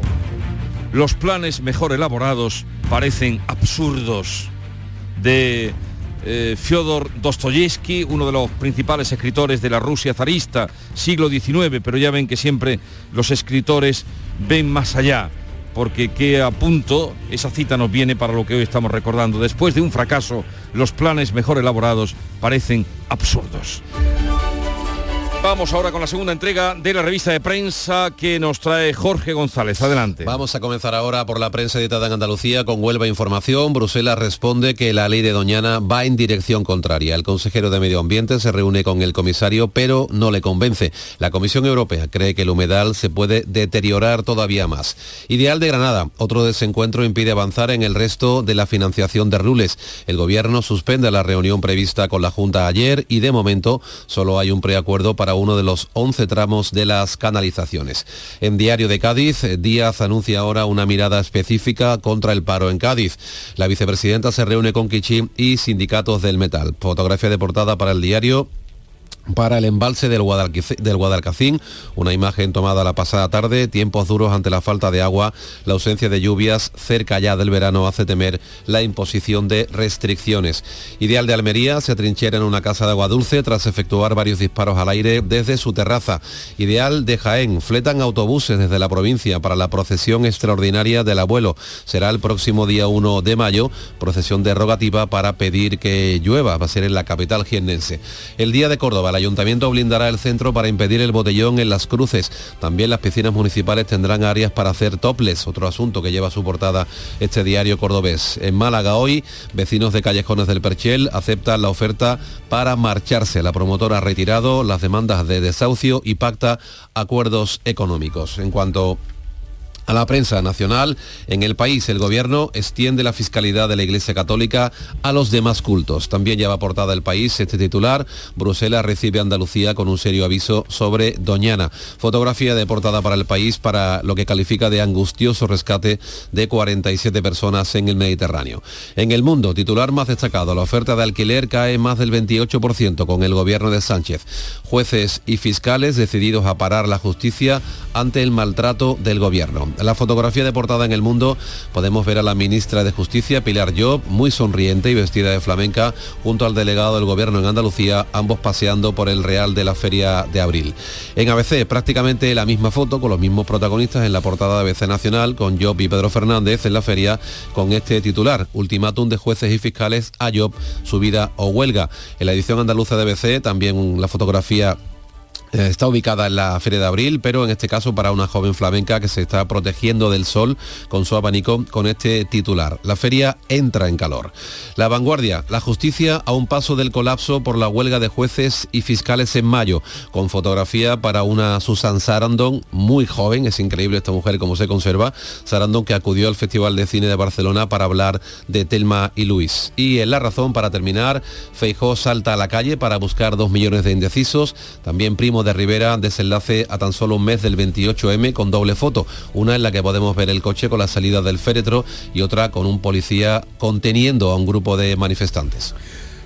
los planes mejor elaborados parecen absurdos. De eh, Fyodor Dostoyevsky, uno de los principales escritores de la Rusia zarista, siglo XIX, pero ya ven que siempre los escritores ven más allá, porque que a punto esa cita nos viene para lo que hoy estamos recordando. Después de un fracaso, los planes mejor elaborados parecen absurdos. Vamos ahora con la segunda entrega de la revista de prensa que nos trae Jorge González. Adelante. Vamos a comenzar ahora por la prensa editada en Andalucía con Huelva Información. Bruselas responde que la ley de Doñana va en dirección contraria. El consejero de Medio Ambiente se reúne con el comisario, pero no le convence. La Comisión Europea cree que el humedal se puede deteriorar todavía más. Ideal de Granada. Otro desencuentro impide avanzar en el resto de la financiación de Rules. El gobierno suspende la reunión prevista con la Junta ayer y de momento solo hay un preacuerdo para uno de los 11 tramos de las canalizaciones. En Diario de Cádiz, Díaz anuncia ahora una mirada específica contra el paro en Cádiz. La vicepresidenta se reúne con Kichi y sindicatos del metal. Fotografía de portada para el diario para el embalse del, del Guadalcacín, una imagen tomada la pasada tarde, tiempos duros ante la falta de agua, la ausencia de lluvias cerca ya del verano hace temer la imposición de restricciones. Ideal de Almería se atrinchera en una casa de agua dulce tras efectuar varios disparos al aire desde su terraza. Ideal de Jaén, fletan autobuses desde la provincia para la procesión extraordinaria del abuelo. Será el próximo día 1 de mayo, procesión derogativa para pedir que llueva, va a ser en la capital jiennense. El día de Córdoba, el ayuntamiento blindará el centro para impedir el botellón en las cruces. También las piscinas municipales tendrán áreas para hacer toples, otro asunto que lleva su portada este diario cordobés. En Málaga hoy, vecinos de Callejones del Perchel aceptan la oferta para marcharse. La promotora ha retirado las demandas de desahucio y pacta acuerdos económicos. En cuanto a la prensa nacional, en el país el gobierno extiende la fiscalidad de la Iglesia Católica a los demás cultos. También lleva portada el país este titular. Bruselas recibe a Andalucía con un serio aviso sobre Doñana. Fotografía de portada para el país para lo que califica de angustioso rescate de 47 personas en el Mediterráneo. En el mundo, titular más destacado, la oferta de alquiler cae más del 28% con el gobierno de Sánchez. Jueces y fiscales decididos a parar la justicia ante el maltrato del gobierno. La fotografía de portada en el mundo podemos ver a la ministra de Justicia, Pilar Job, muy sonriente y vestida de flamenca, junto al delegado del gobierno en Andalucía, ambos paseando por el Real de la Feria de Abril. En ABC, prácticamente la misma foto con los mismos protagonistas en la portada de ABC Nacional, con Job y Pedro Fernández en la feria, con este titular, ultimátum de jueces y fiscales a Job, subida o huelga. En la edición andaluza de ABC, también la fotografía Está ubicada en la Feria de Abril, pero en este caso para una joven flamenca que se está protegiendo del sol con su abanico con este titular. La feria entra en calor. La vanguardia, la justicia a un paso del colapso por la huelga de jueces y fiscales en mayo, con fotografía para una Susan Sarandon, muy joven, es increíble esta mujer como se conserva, Sarandon que acudió al Festival de Cine de Barcelona para hablar de Telma y Luis. Y en La Razón, para terminar, Feijó salta a la calle para buscar dos millones de indecisos, también Primo de Rivera desenlace a tan solo un mes del 28M con doble foto, una en la que podemos ver el coche con la salida del féretro y otra con un policía conteniendo a un grupo de manifestantes.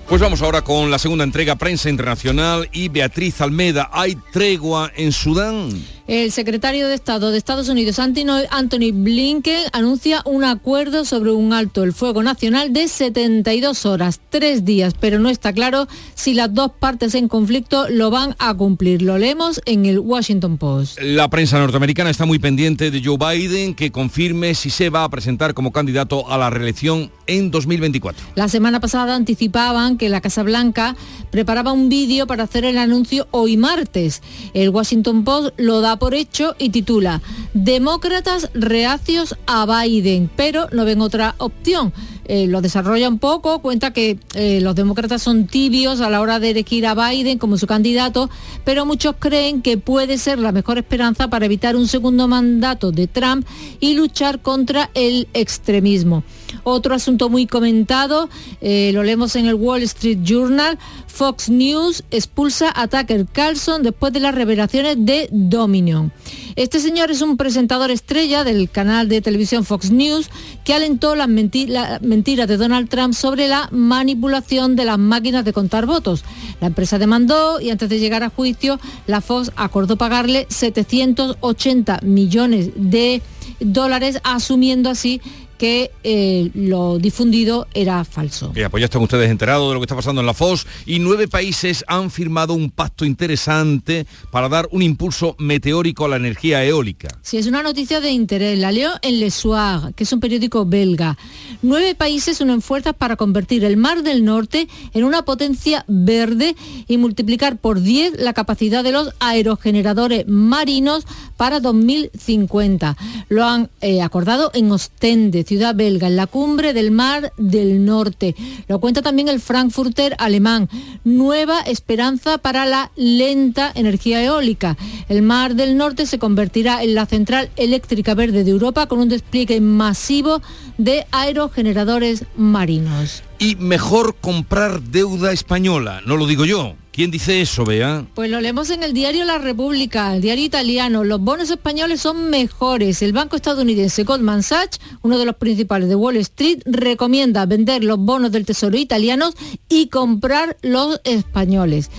Pues vamos ahora con la segunda entrega Prensa Internacional y Beatriz Almeda. ¿Hay tregua en Sudán? El secretario de Estado de Estados Unidos, Anthony Blinken, anuncia un acuerdo sobre un alto el fuego nacional de 72 horas, tres días, pero no está claro si las dos partes en conflicto lo van a cumplir. Lo leemos en el Washington Post. La prensa norteamericana está muy pendiente de Joe Biden que confirme si se va a presentar como candidato a la reelección en 2024. La semana pasada anticipaban que la Casa Blanca preparaba un vídeo para hacer el anuncio hoy martes. El Washington Post lo da por hecho y titula Demócratas reacios a Biden, pero no ven otra opción. Eh, lo desarrolla un poco, cuenta que eh, los demócratas son tibios a la hora de elegir a Biden como su candidato, pero muchos creen que puede ser la mejor esperanza para evitar un segundo mandato de Trump y luchar contra el extremismo. Otro asunto muy comentado, eh, lo leemos en el Wall Street Journal, Fox News expulsa a Tucker Carlson después de las revelaciones de Dominion. Este señor es un presentador estrella del canal de televisión Fox News que alentó las la- mentiras de Donald Trump sobre la manipulación de las máquinas de contar votos. La empresa demandó y antes de llegar a juicio, la Fox acordó pagarle 780 millones de dólares, asumiendo así que eh, lo difundido era falso. Ya, pues ya están ustedes enterados de lo que está pasando en la FOS y nueve países han firmado un pacto interesante para dar un impulso meteórico a la energía eólica. Si es una noticia de interés, la leo en Le Soir, que es un periódico belga. Nueve países unen fuerzas para convertir el Mar del Norte en una potencia verde y multiplicar por 10 la capacidad de los aerogeneradores marinos para 2050. Lo han eh, acordado en Ostende, belga, en la cumbre del Mar del Norte. Lo cuenta también el Frankfurter alemán. Nueva esperanza para la lenta energía eólica. El Mar del Norte se convertirá en la central eléctrica verde de Europa con un despliegue masivo de aerogeneradores marinos. Y mejor comprar deuda española, no lo digo yo. ¿Quién dice eso, Bea? Pues lo leemos en el diario La República, el diario italiano. Los bonos españoles son mejores. El banco estadounidense Goldman Sachs, uno de los principales de Wall Street, recomienda vender los bonos del Tesoro italianos y comprar los españoles.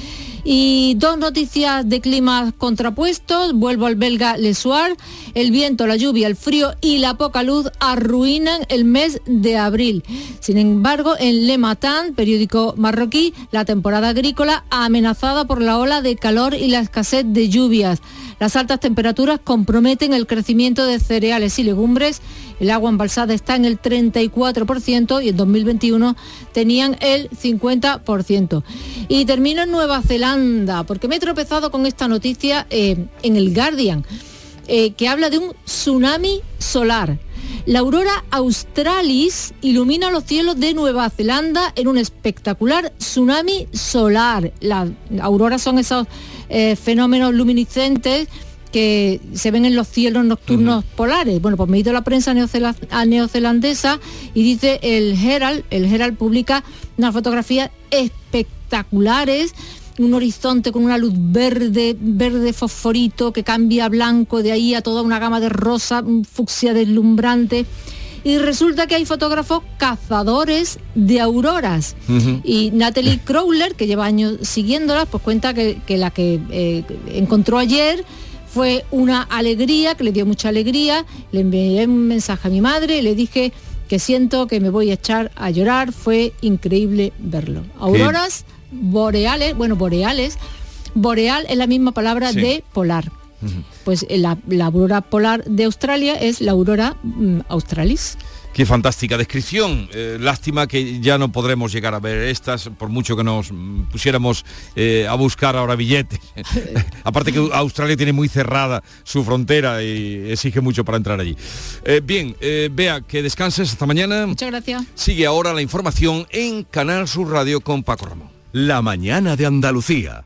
Y dos noticias de climas contrapuestos. Vuelvo al belga Le Soir. El viento, la lluvia, el frío y la poca luz arruinan el mes de abril. Sin embargo, en Le Matin, periódico marroquí, la temporada agrícola amenazada por la ola de calor y la escasez de lluvias. Las altas temperaturas comprometen el crecimiento de cereales y legumbres. El agua embalsada está en el 34% y en 2021 tenían el 50%. Y termino en Nueva Zelanda, porque me he tropezado con esta noticia eh, en el Guardian, eh, que habla de un tsunami solar. La aurora australis ilumina los cielos de Nueva Zelanda en un espectacular tsunami solar. Las auroras son esos eh, fenómenos luminiscentes que se ven en los cielos nocturnos polares. Bueno, pues me he ido a la prensa neozelandesa y dice el Herald, el Herald publica unas fotografías espectaculares un horizonte con una luz verde, verde fosforito que cambia a blanco, de ahí a toda una gama de rosa, un fucsia deslumbrante. Y resulta que hay fotógrafos cazadores de auroras. Y Natalie Crowler, que lleva años siguiéndolas, pues cuenta que, que la que eh, encontró ayer fue una alegría, que le dio mucha alegría. Le envié un mensaje a mi madre le dije que siento que me voy a echar a llorar. Fue increíble verlo. Auroras boreales, bueno, boreales. Boreal es la misma palabra Sí. de polar. Pues eh, la, la aurora polar de Australia es la aurora mm, australis. Qué fantástica descripción. Eh, lástima que ya no podremos llegar a ver estas, por mucho que nos pusiéramos eh, a buscar ahora billetes. (laughs) Aparte que Australia tiene muy cerrada su frontera y exige mucho para entrar allí. Eh, bien, eh, Bea, que descanses hasta mañana. Muchas gracias. Sigue ahora la información en Canal Sur Radio con Paco Ramón. La mañana de Andalucía.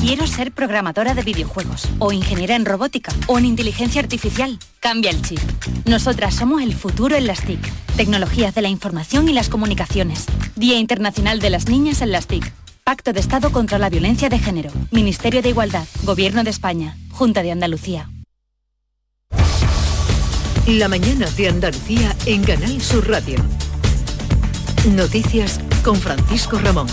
Quiero ser programadora de videojuegos, o ingeniera en robótica, o en inteligencia artificial. Cambia el chip. Nosotras somos el futuro en las TIC. Tecnologías de la información y las comunicaciones. Día Internacional de las Niñas en las TIC. Pacto de Estado contra la Violencia de Género. Ministerio de Igualdad. Gobierno de España. Junta de Andalucía. La mañana de Andalucía en Canal Sur Radio. Noticias con Francisco Ramón.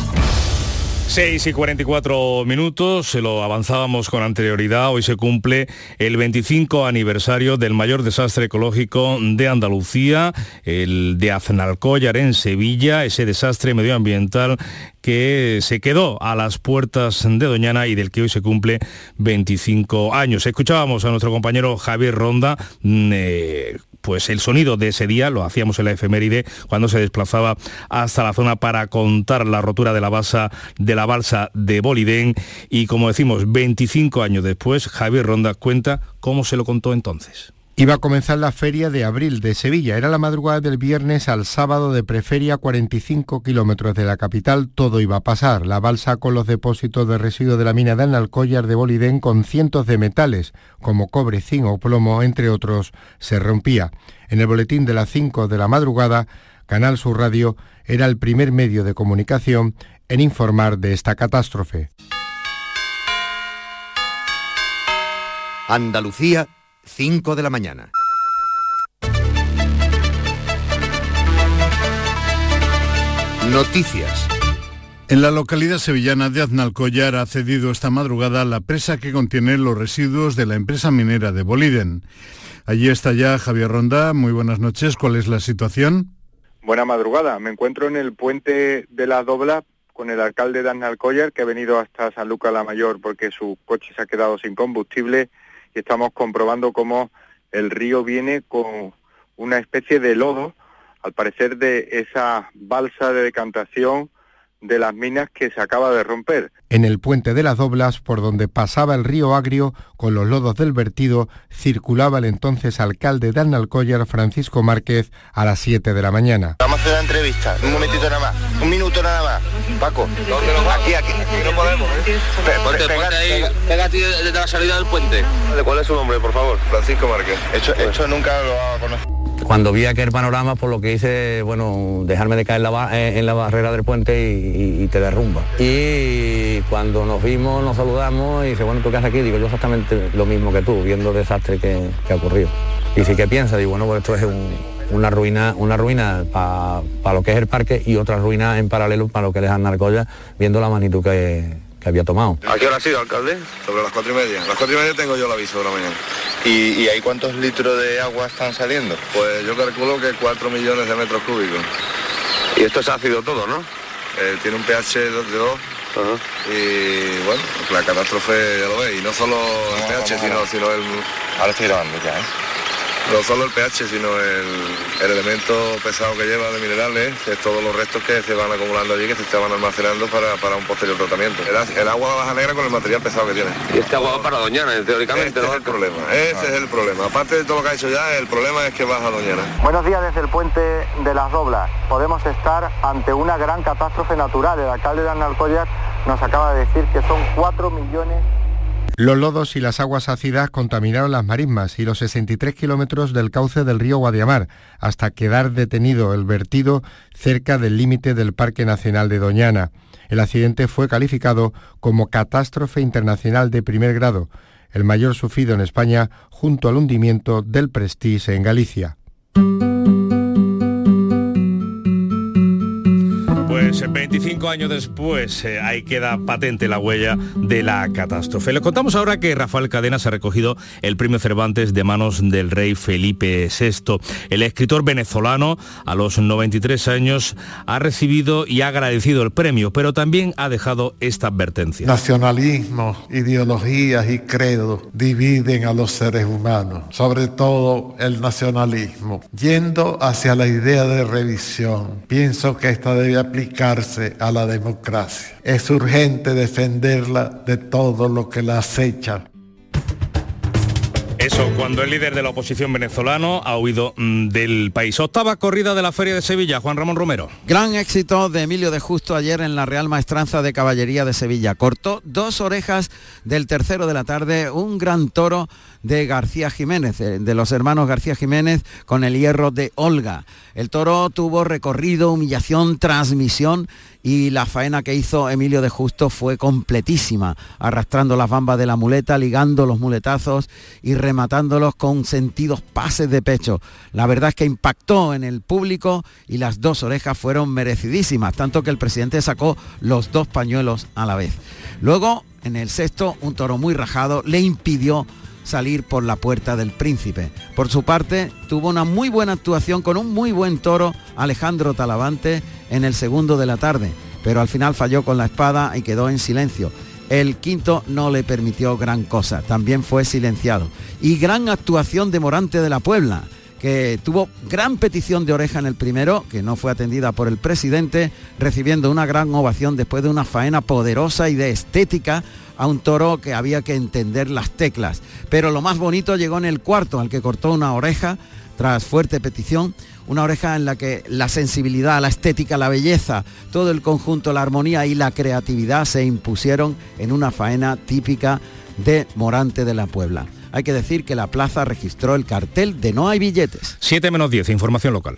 6 y 44 minutos, se lo avanzábamos con anterioridad, hoy se cumple el 25 aniversario del mayor desastre ecológico de Andalucía, el de Aznalcóllar en Sevilla, ese desastre medioambiental que se quedó a las puertas de Doñana y del que hoy se cumple 25 años. Escuchábamos a nuestro compañero Javier Ronda, mm, eh, pues el sonido de ese día lo hacíamos en la efeméride cuando se desplazaba hasta la zona para contar la rotura de la balsa de la de Bolidén y como decimos 25 años después Javier Ronda cuenta cómo se lo contó entonces. Iba a comenzar la feria de abril de Sevilla. Era la madrugada del viernes al sábado de preferia, 45 kilómetros de la capital. Todo iba a pasar. La balsa con los depósitos de residuos de la mina de Analcollar de Bolidén con cientos de metales, como cobre, zinc o plomo, entre otros, se rompía. En el boletín de las 5 de la madrugada, Canal Sur Radio era el primer medio de comunicación en informar de esta catástrofe. Andalucía, 5 de la mañana. Noticias. En la localidad sevillana de Aznalcóllar ha cedido esta madrugada la presa que contiene los residuos de la empresa minera de Boliden. Allí está ya Javier Ronda. Muy buenas noches. ¿Cuál es la situación? Buena madrugada. Me encuentro en el puente de la Dobla con el alcalde de Aznalcóllar que ha venido hasta San Lucas la Mayor porque su coche se ha quedado sin combustible y estamos comprobando cómo el río viene con una especie de lodo, al parecer de esa balsa de decantación de las minas que se acaba de romper. En el puente de las Doblas, por donde pasaba el río Agrio con los lodos del vertido, circulaba el entonces alcalde de Analcóllar, Francisco Márquez, a las 7 de la mañana. Vamos a hacer una entrevista, un momentito nada más, un minuto nada más. Paco, aquí, aquí. no podemos, ¿eh? Pégate desde la salida del puente. ¿Cuál es su nombre, por favor? Francisco Márquez. Esto, esto nunca lo ha conocido. Cuando vi aquel panorama, por lo que hice, bueno, dejarme de caer en la, eh, barrera del puente y, te derrumba. Y cuando nos vimos, nos saludamos y dice, bueno, ¿tú qué haces aquí? Digo, yo exactamente lo mismo que tú, viendo el desastre que, que ha ocurrido. Y dice, ¿qué piensas? Digo, bueno, pues esto es un- una ruina, una ruina para lo que es el parque y otra ruina en paralelo para lo que es Narcoya, viendo la magnitud que, que había tomado. ¿A qué hora ha sido, alcalde? Sobre las cuatro y media. A las cuatro y media tengo yo el aviso de la mañana. ¿Y, y ahí cuántos litros de agua están saliendo? Pues yo calculo que 4 millones de metros cúbicos. Y esto es ácido todo, ¿no? tiene un pH de 2 y bueno, la catástrofe ya lo veis, y no solo el pH, sino, sino el... Ahora estoy grabando ya, ¿eh? No solo el pH, sino el, el elemento pesado que lleva de minerales, que es todos los restos que se van acumulando allí, que se estaban almacenando para, para un posterior tratamiento. El, el agua baja negra con el material pesado que tiene. Y este agua va para Doñana, teóricamente, Este ¿no? es el problema, ese es el problema. Aparte de todo lo que ha hecho ya, el problema es que baja Doñana. Buenos días desde el puente de las Doblas. Podemos estar ante una gran catástrofe natural. El alcalde de Analcollar nos acaba de decir que son 4 millones Los lodos y las aguas ácidas contaminaron las marismas y los 63 kilómetros del cauce del río Guadiamar, hasta quedar detenido el vertido cerca del límite del Parque Nacional de Doñana. El accidente fue calificado como catástrofe internacional de primer grado, el mayor sufrido en España junto al hundimiento del Prestige en Galicia. Pues 25 años después, eh, ahí queda patente la huella de la catástrofe. Les contamos ahora que Rafael Cadenas ha recogido el premio Cervantes de manos del rey Felipe VI. El escritor venezolano, a los 93 años, ha recibido y ha agradecido el premio, pero también ha dejado esta advertencia. Nacionalismos, ideologías y credos dividen a los seres humanos, sobre todo el nacionalismo. Yendo hacia la idea de revisión, pienso que esta debe a la democracia. Es urgente defenderla de todo lo que la acecha. Cuando el líder de la oposición venezolano ha huido mm, del país. Octava corrida de la Feria de Sevilla, Juan Ramón Romero. Gran éxito de Emilio de Justo ayer en la Real Maestranza de Caballería de Sevilla. Cortó dos orejas del tercero de la tarde, un gran toro de García Jiménez, eh, de los hermanos García Jiménez, con el hierro de Olga. El toro tuvo recorrido, humillación, transmisión y la faena que hizo Emilio de Justo fue completísima, arrastrando las bambas de la muleta, ligando los muletazos y rematándolos con sentidos pases de pecho. La verdad es que impactó en el público y las dos orejas fueron merecidísimas, tanto que el presidente sacó los dos pañuelos a la vez. Luego, en el sexto, un toro muy rajado le impidió salir por la puerta del príncipe. Por su parte, tuvo una muy buena actuación con un muy buen toro Alejandro Talavante en el segundo de la tarde, pero al final falló con la espada y quedó en silencio. El quinto no le permitió gran cosa, también fue silenciado. Y gran actuación de Morante de la Puebla, que tuvo gran petición de oreja en el primero, que no fue atendida por el presidente, recibiendo una gran ovación después de una faena poderosa y de estética a un toro que había que entender las teclas. Pero lo más bonito llegó en el cuarto, al que cortó una oreja tras fuerte petición, una oreja en la que la sensibilidad, la estética, la belleza, todo el conjunto, la armonía y la creatividad se impusieron en una faena típica de Morante de la Puebla. Hay que decir que la plaza registró el cartel de no hay billetes. 7 menos 10, información local.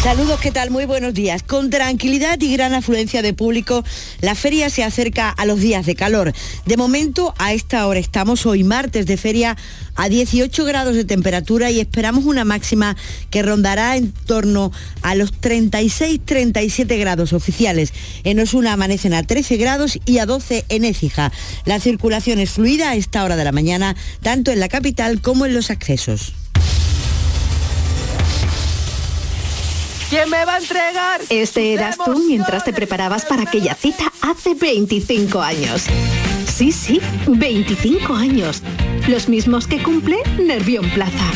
Saludos, ¿qué tal? Muy buenos días. Con tranquilidad y gran afluencia de público, la feria se acerca a los días de calor. De momento, a esta hora estamos hoy martes de feria a 18 grados de temperatura y esperamos una máxima que rondará en torno a los 36-37 grados oficiales. En Osuna amanecen a 13 grados y a 12 en Écija. La circulación es fluida a esta hora de la mañana, tanto en la capital como en los accesos. ¿Quién me va a entregar? Este eras tú mientras te preparabas para aquella cita hace 25 años. Sí, sí, 25 años. Los mismos que cumple Nervión Plaza.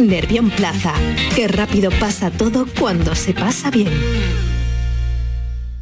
Nervión Plaza. Qué rápido pasa todo cuando se pasa bien.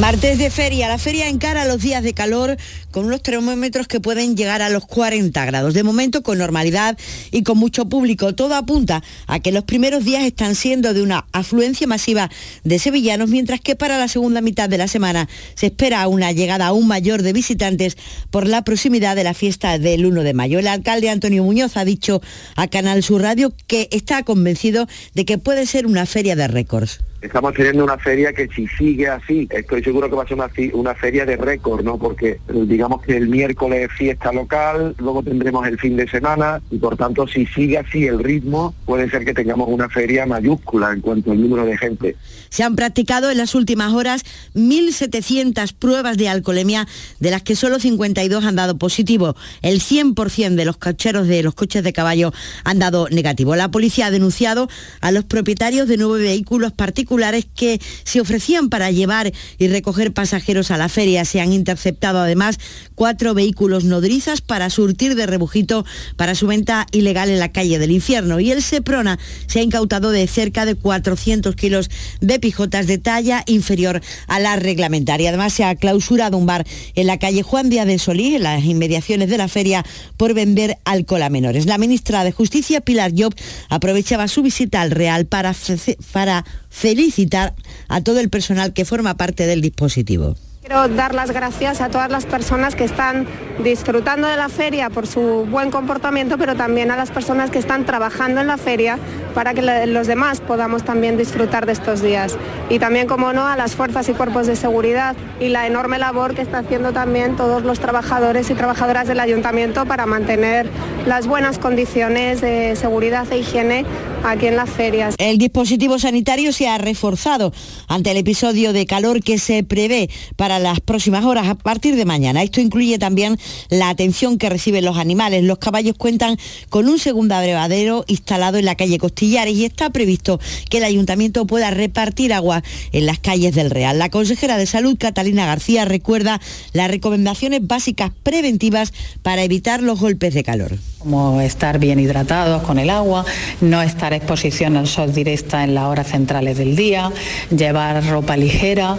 Martes de feria. La feria encara los días de calor con unos termómetros que pueden llegar a los 40 grados. De momento con normalidad y con mucho público. Todo apunta a que los primeros días están siendo de una afluencia masiva de sevillanos, mientras que para la segunda mitad de la semana se espera una llegada aún mayor de visitantes por la proximidad de la fiesta del 1 de mayo. El alcalde Antonio Muñoz ha dicho a Canal Sur Radio que está convencido de que puede ser una feria de récords. Estamos teniendo una feria que si sigue así, estoy seguro que va a ser una, feria de récord, ¿no? Porque eh, digamos que el miércoles es fiesta local, luego tendremos el fin de semana y por tanto si sigue así el ritmo, puede ser que tengamos una feria mayúscula en cuanto al número de gente. Se han practicado en las últimas horas 1.700 pruebas de alcoholemia, de las que solo 52 han dado positivo. El 100% de los cocheros de los coches de caballo han dado negativo. La policía ha denunciado a los propietarios de nueve vehículos particulares que se ofrecían para llevar y recoger pasajeros a la feria. Se han interceptado además cuatro vehículos nodrizas para surtir de rebujito para su venta ilegal en la calle del infierno. Y el Seprona se ha incautado de cerca de 400 kilos de pijotas de talla inferior a la reglamentaria. Además, se ha clausurado un bar en la calle Juan Díaz de Solís, en las inmediaciones de la feria, por vender alcohol a menores. La ministra de Justicia, Pilar Job, aprovechaba su visita al Real para, fe- para felicitar a todo el personal que forma parte del dispositivo. Quiero dar las gracias a todas las personas que están disfrutando de la feria por su buen comportamiento, pero también a las personas que están trabajando en la feria para que los demás podamos también disfrutar de estos días. Y también, como no, a las fuerzas y cuerpos de seguridad y la enorme labor que está haciendo también todos los trabajadores y trabajadoras del ayuntamiento para mantener las buenas condiciones de seguridad e higiene aquí en las ferias. El dispositivo sanitario se ha reforzado ante el episodio de calor que se prevé para las próximas horas a partir de mañana. Esto incluye también la atención que reciben los animales. Los caballos cuentan con un segundo abrevadero instalado en la calle Costillares y está previsto que el ayuntamiento pueda repartir agua en las calles del Real. La consejera de Salud, Catalina García, recuerda las recomendaciones básicas preventivas para evitar los golpes de calor. Como estar bien hidratados con el agua, no estar exposición al sol directa en las horas centrales del día, llevar ropa ligera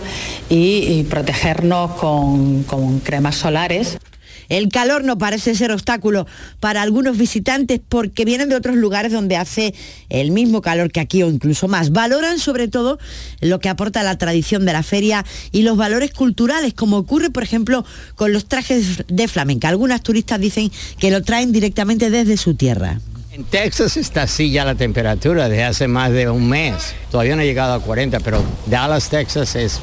y, protegernos con, con cremas solares. El calor no parece ser obstáculo para algunos visitantes porque vienen de otros lugares donde hace el mismo calor que aquí o incluso más. Valoran sobre todo lo que aporta la tradición de la feria y los valores culturales, como ocurre por ejemplo con los trajes de flamenca. Algunas turistas dicen que lo traen directamente desde su tierra. En Texas está así ya la temperatura de hace más de un mes. Todavía no ha llegado a 40, pero Dallas, Texas es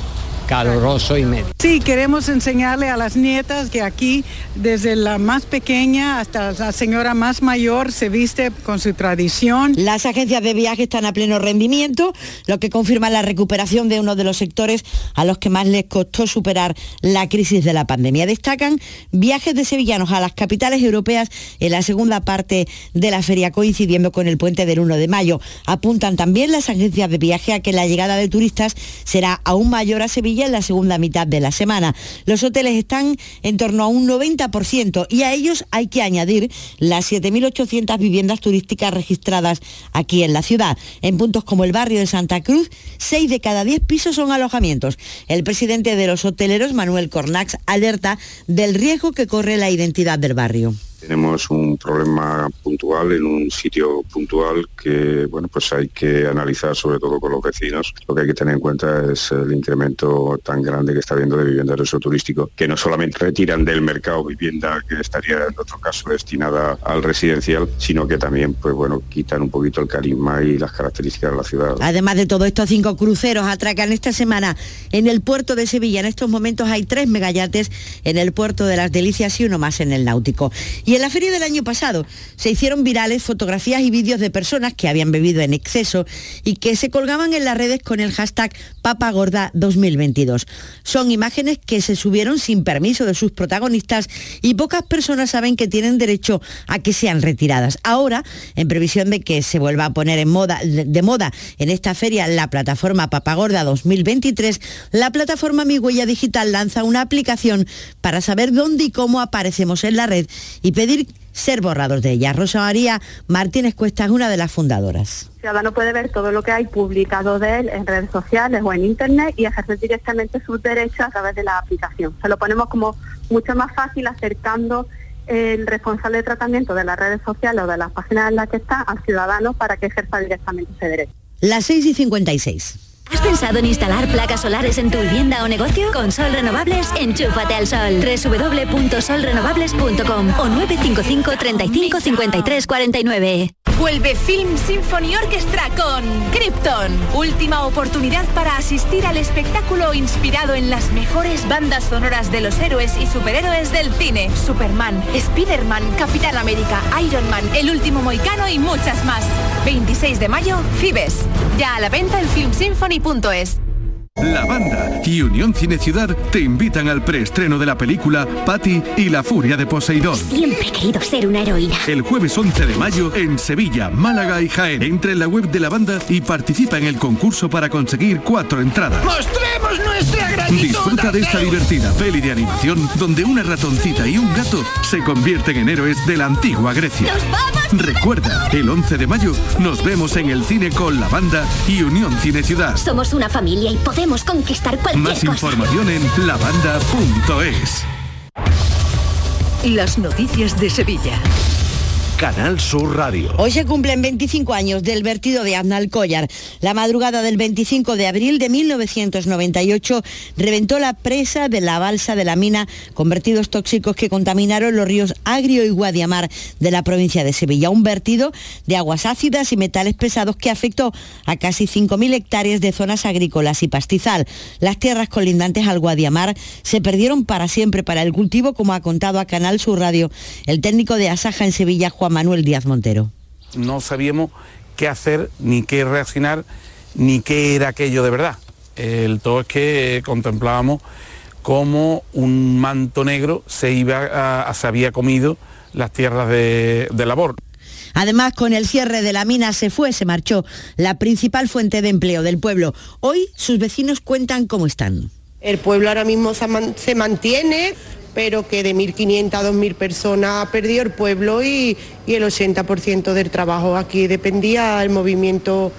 caluroso y medio. Sí, queremos enseñarle a las nietas que aquí, desde la más pequeña hasta la señora más mayor, se viste con su tradición. Las agencias de viaje están a pleno rendimiento, lo que confirma la recuperación de uno de los sectores a los que más les costó superar la crisis de la pandemia. Destacan viajes de sevillanos a las capitales europeas en la segunda parte de la feria, coincidiendo con el puente del 1 de mayo. Apuntan también las agencias de viaje a que la llegada de turistas será aún mayor a Sevilla en la segunda mitad de la semana. Los hoteles están en torno a un 90% y a ellos hay que añadir las 7.800 viviendas turísticas registradas aquí en la ciudad. En puntos como el barrio de Santa Cruz, 6 de cada 10 pisos son alojamientos. El presidente de los hoteleros, Manuel Cornax, alerta del riesgo que corre la identidad del barrio. Tenemos un problema puntual en un sitio puntual que bueno pues hay que analizar sobre todo con los vecinos. Lo que hay que tener en cuenta es el incremento tan grande que está habiendo de vivienda de uso turístico, que no solamente retiran del mercado vivienda que estaría en otro caso destinada al residencial, sino que también pues bueno quitan un poquito el carisma y las características de la ciudad. Además de todo estos cinco cruceros atracan esta semana en el puerto de Sevilla. En estos momentos hay tres megayates en el puerto de las Delicias y uno más en el Náutico. Y en la feria del año pasado se hicieron virales fotografías y vídeos de personas que habían bebido en exceso y que se colgaban en las redes con el hashtag Papagorda 2022. Son imágenes que se subieron sin permiso de sus protagonistas y pocas personas saben que tienen derecho a que sean retiradas. Ahora, en previsión de que se vuelva a poner en moda, de moda en esta feria la plataforma Papagorda 2023, la plataforma Mi Huella Digital lanza una aplicación para saber dónde y cómo aparecemos en la red y pedir ser borrados de ella. Rosa María Martínez Cuesta es una de las fundadoras. El ciudadano puede ver todo lo que hay publicado de él en redes sociales o en internet y ejercer directamente sus derechos a través de la aplicación. Se lo ponemos como mucho más fácil acercando el responsable de tratamiento de las redes sociales o de las páginas en las que está al ciudadano para que ejerza directamente ese derecho. Las 6 y 56. ¿Has pensado en instalar placas solares en tu vivienda o negocio? Con Sol Renovables, enchúfate al sol. www.solrenovables.com o 955 35 53 49. Vuelve Film Symphony Orchestra con Krypton. Última oportunidad para asistir al espectáculo inspirado en las mejores bandas sonoras de los héroes y superhéroes del cine. Superman, Spider-Man, Capitán América, Iron Man, El Último Moicano y muchas más. 26 de mayo, Fibes. Ya a la venta en filmsymphony.es. La banda y Unión Cine Ciudad te invitan al preestreno de la película Patty y la furia de Poseidón. Siempre he querido ser una heroína. El jueves 11 de mayo en Sevilla, Málaga y Jaén. Entra en la web de la banda y participa en el concurso para conseguir cuatro entradas. ¡Mostremos nuestra gratitud! Disfruta de esta divertida peli de animación donde una ratoncita y un gato se convierten en héroes de la antigua Grecia. ¡Nos vamos! Recuerda, el 11 de mayo nos vemos en el cine con la banda y Unión Cine Ciudad. Somos una familia y podemos conquistar cualquier Más cosa. información en lavanda.es. Las noticias de Sevilla. Canal Sur Radio. Hoy se cumplen 25 años del vertido de Aznalcóllar. La madrugada del 25 de abril de 1998 reventó la presa de la balsa de la mina con vertidos tóxicos que contaminaron los ríos Agrio y Guadiamar de la provincia de Sevilla. Un vertido de aguas ácidas y metales pesados que afectó a casi 5.000 hectáreas de zonas agrícolas y pastizal. Las tierras colindantes al Guadiamar se perdieron para siempre para el cultivo, como ha contado a Canal Sur Radio el técnico de Asaja en Sevilla, Juan Manuel Díaz Montero. no sabíamos qué hacer, ni qué reaccionar, ni qué era aquello de verdad. El todo es que contemplábamos cómo un manto negro se, iba a, se había comido las tierras de, de labor. Además, con el cierre de la mina se fue, se marchó la principal fuente de empleo del pueblo. Hoy sus vecinos cuentan cómo están. El pueblo ahora mismo se mantiene, pero que de 1.500 a 2.000 personas ha perdido el pueblo y, y el 80% del trabajo aquí dependía del movimiento,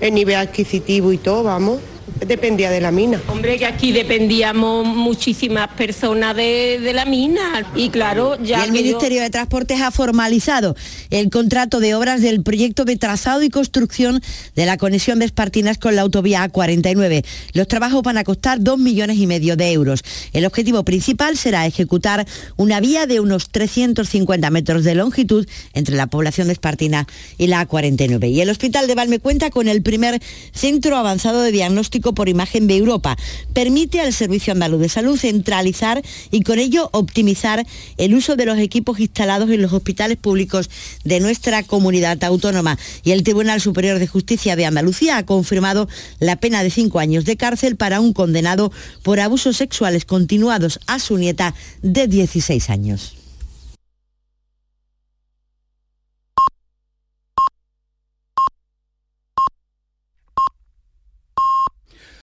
el nivel adquisitivo y todo, vamos dependía de la mina. Hombre, que aquí dependíamos muchísimas personas de, la mina y claro, ya... Y el Ministerio de Transportes ha formalizado el contrato de obras del proyecto de trazado y construcción de la conexión de Espartinas con la autovía A49. Los trabajos van a costar dos millones y medio de euros. El objetivo principal será ejecutar una vía de unos 350 metros de longitud entre la población de Espartina y la A49. Y el Hospital de Valme cuenta con el primer centro avanzado de por imagen de Europa. Permite al Servicio Andaluz de Salud centralizar y con ello optimizar el uso de los equipos instalados en los hospitales públicos de nuestra comunidad autónoma. Y el Tribunal Superior de Justicia de Andalucía ha confirmado la pena de cinco años de cárcel para un condenado por abusos sexuales continuados a su nieta de 16 años.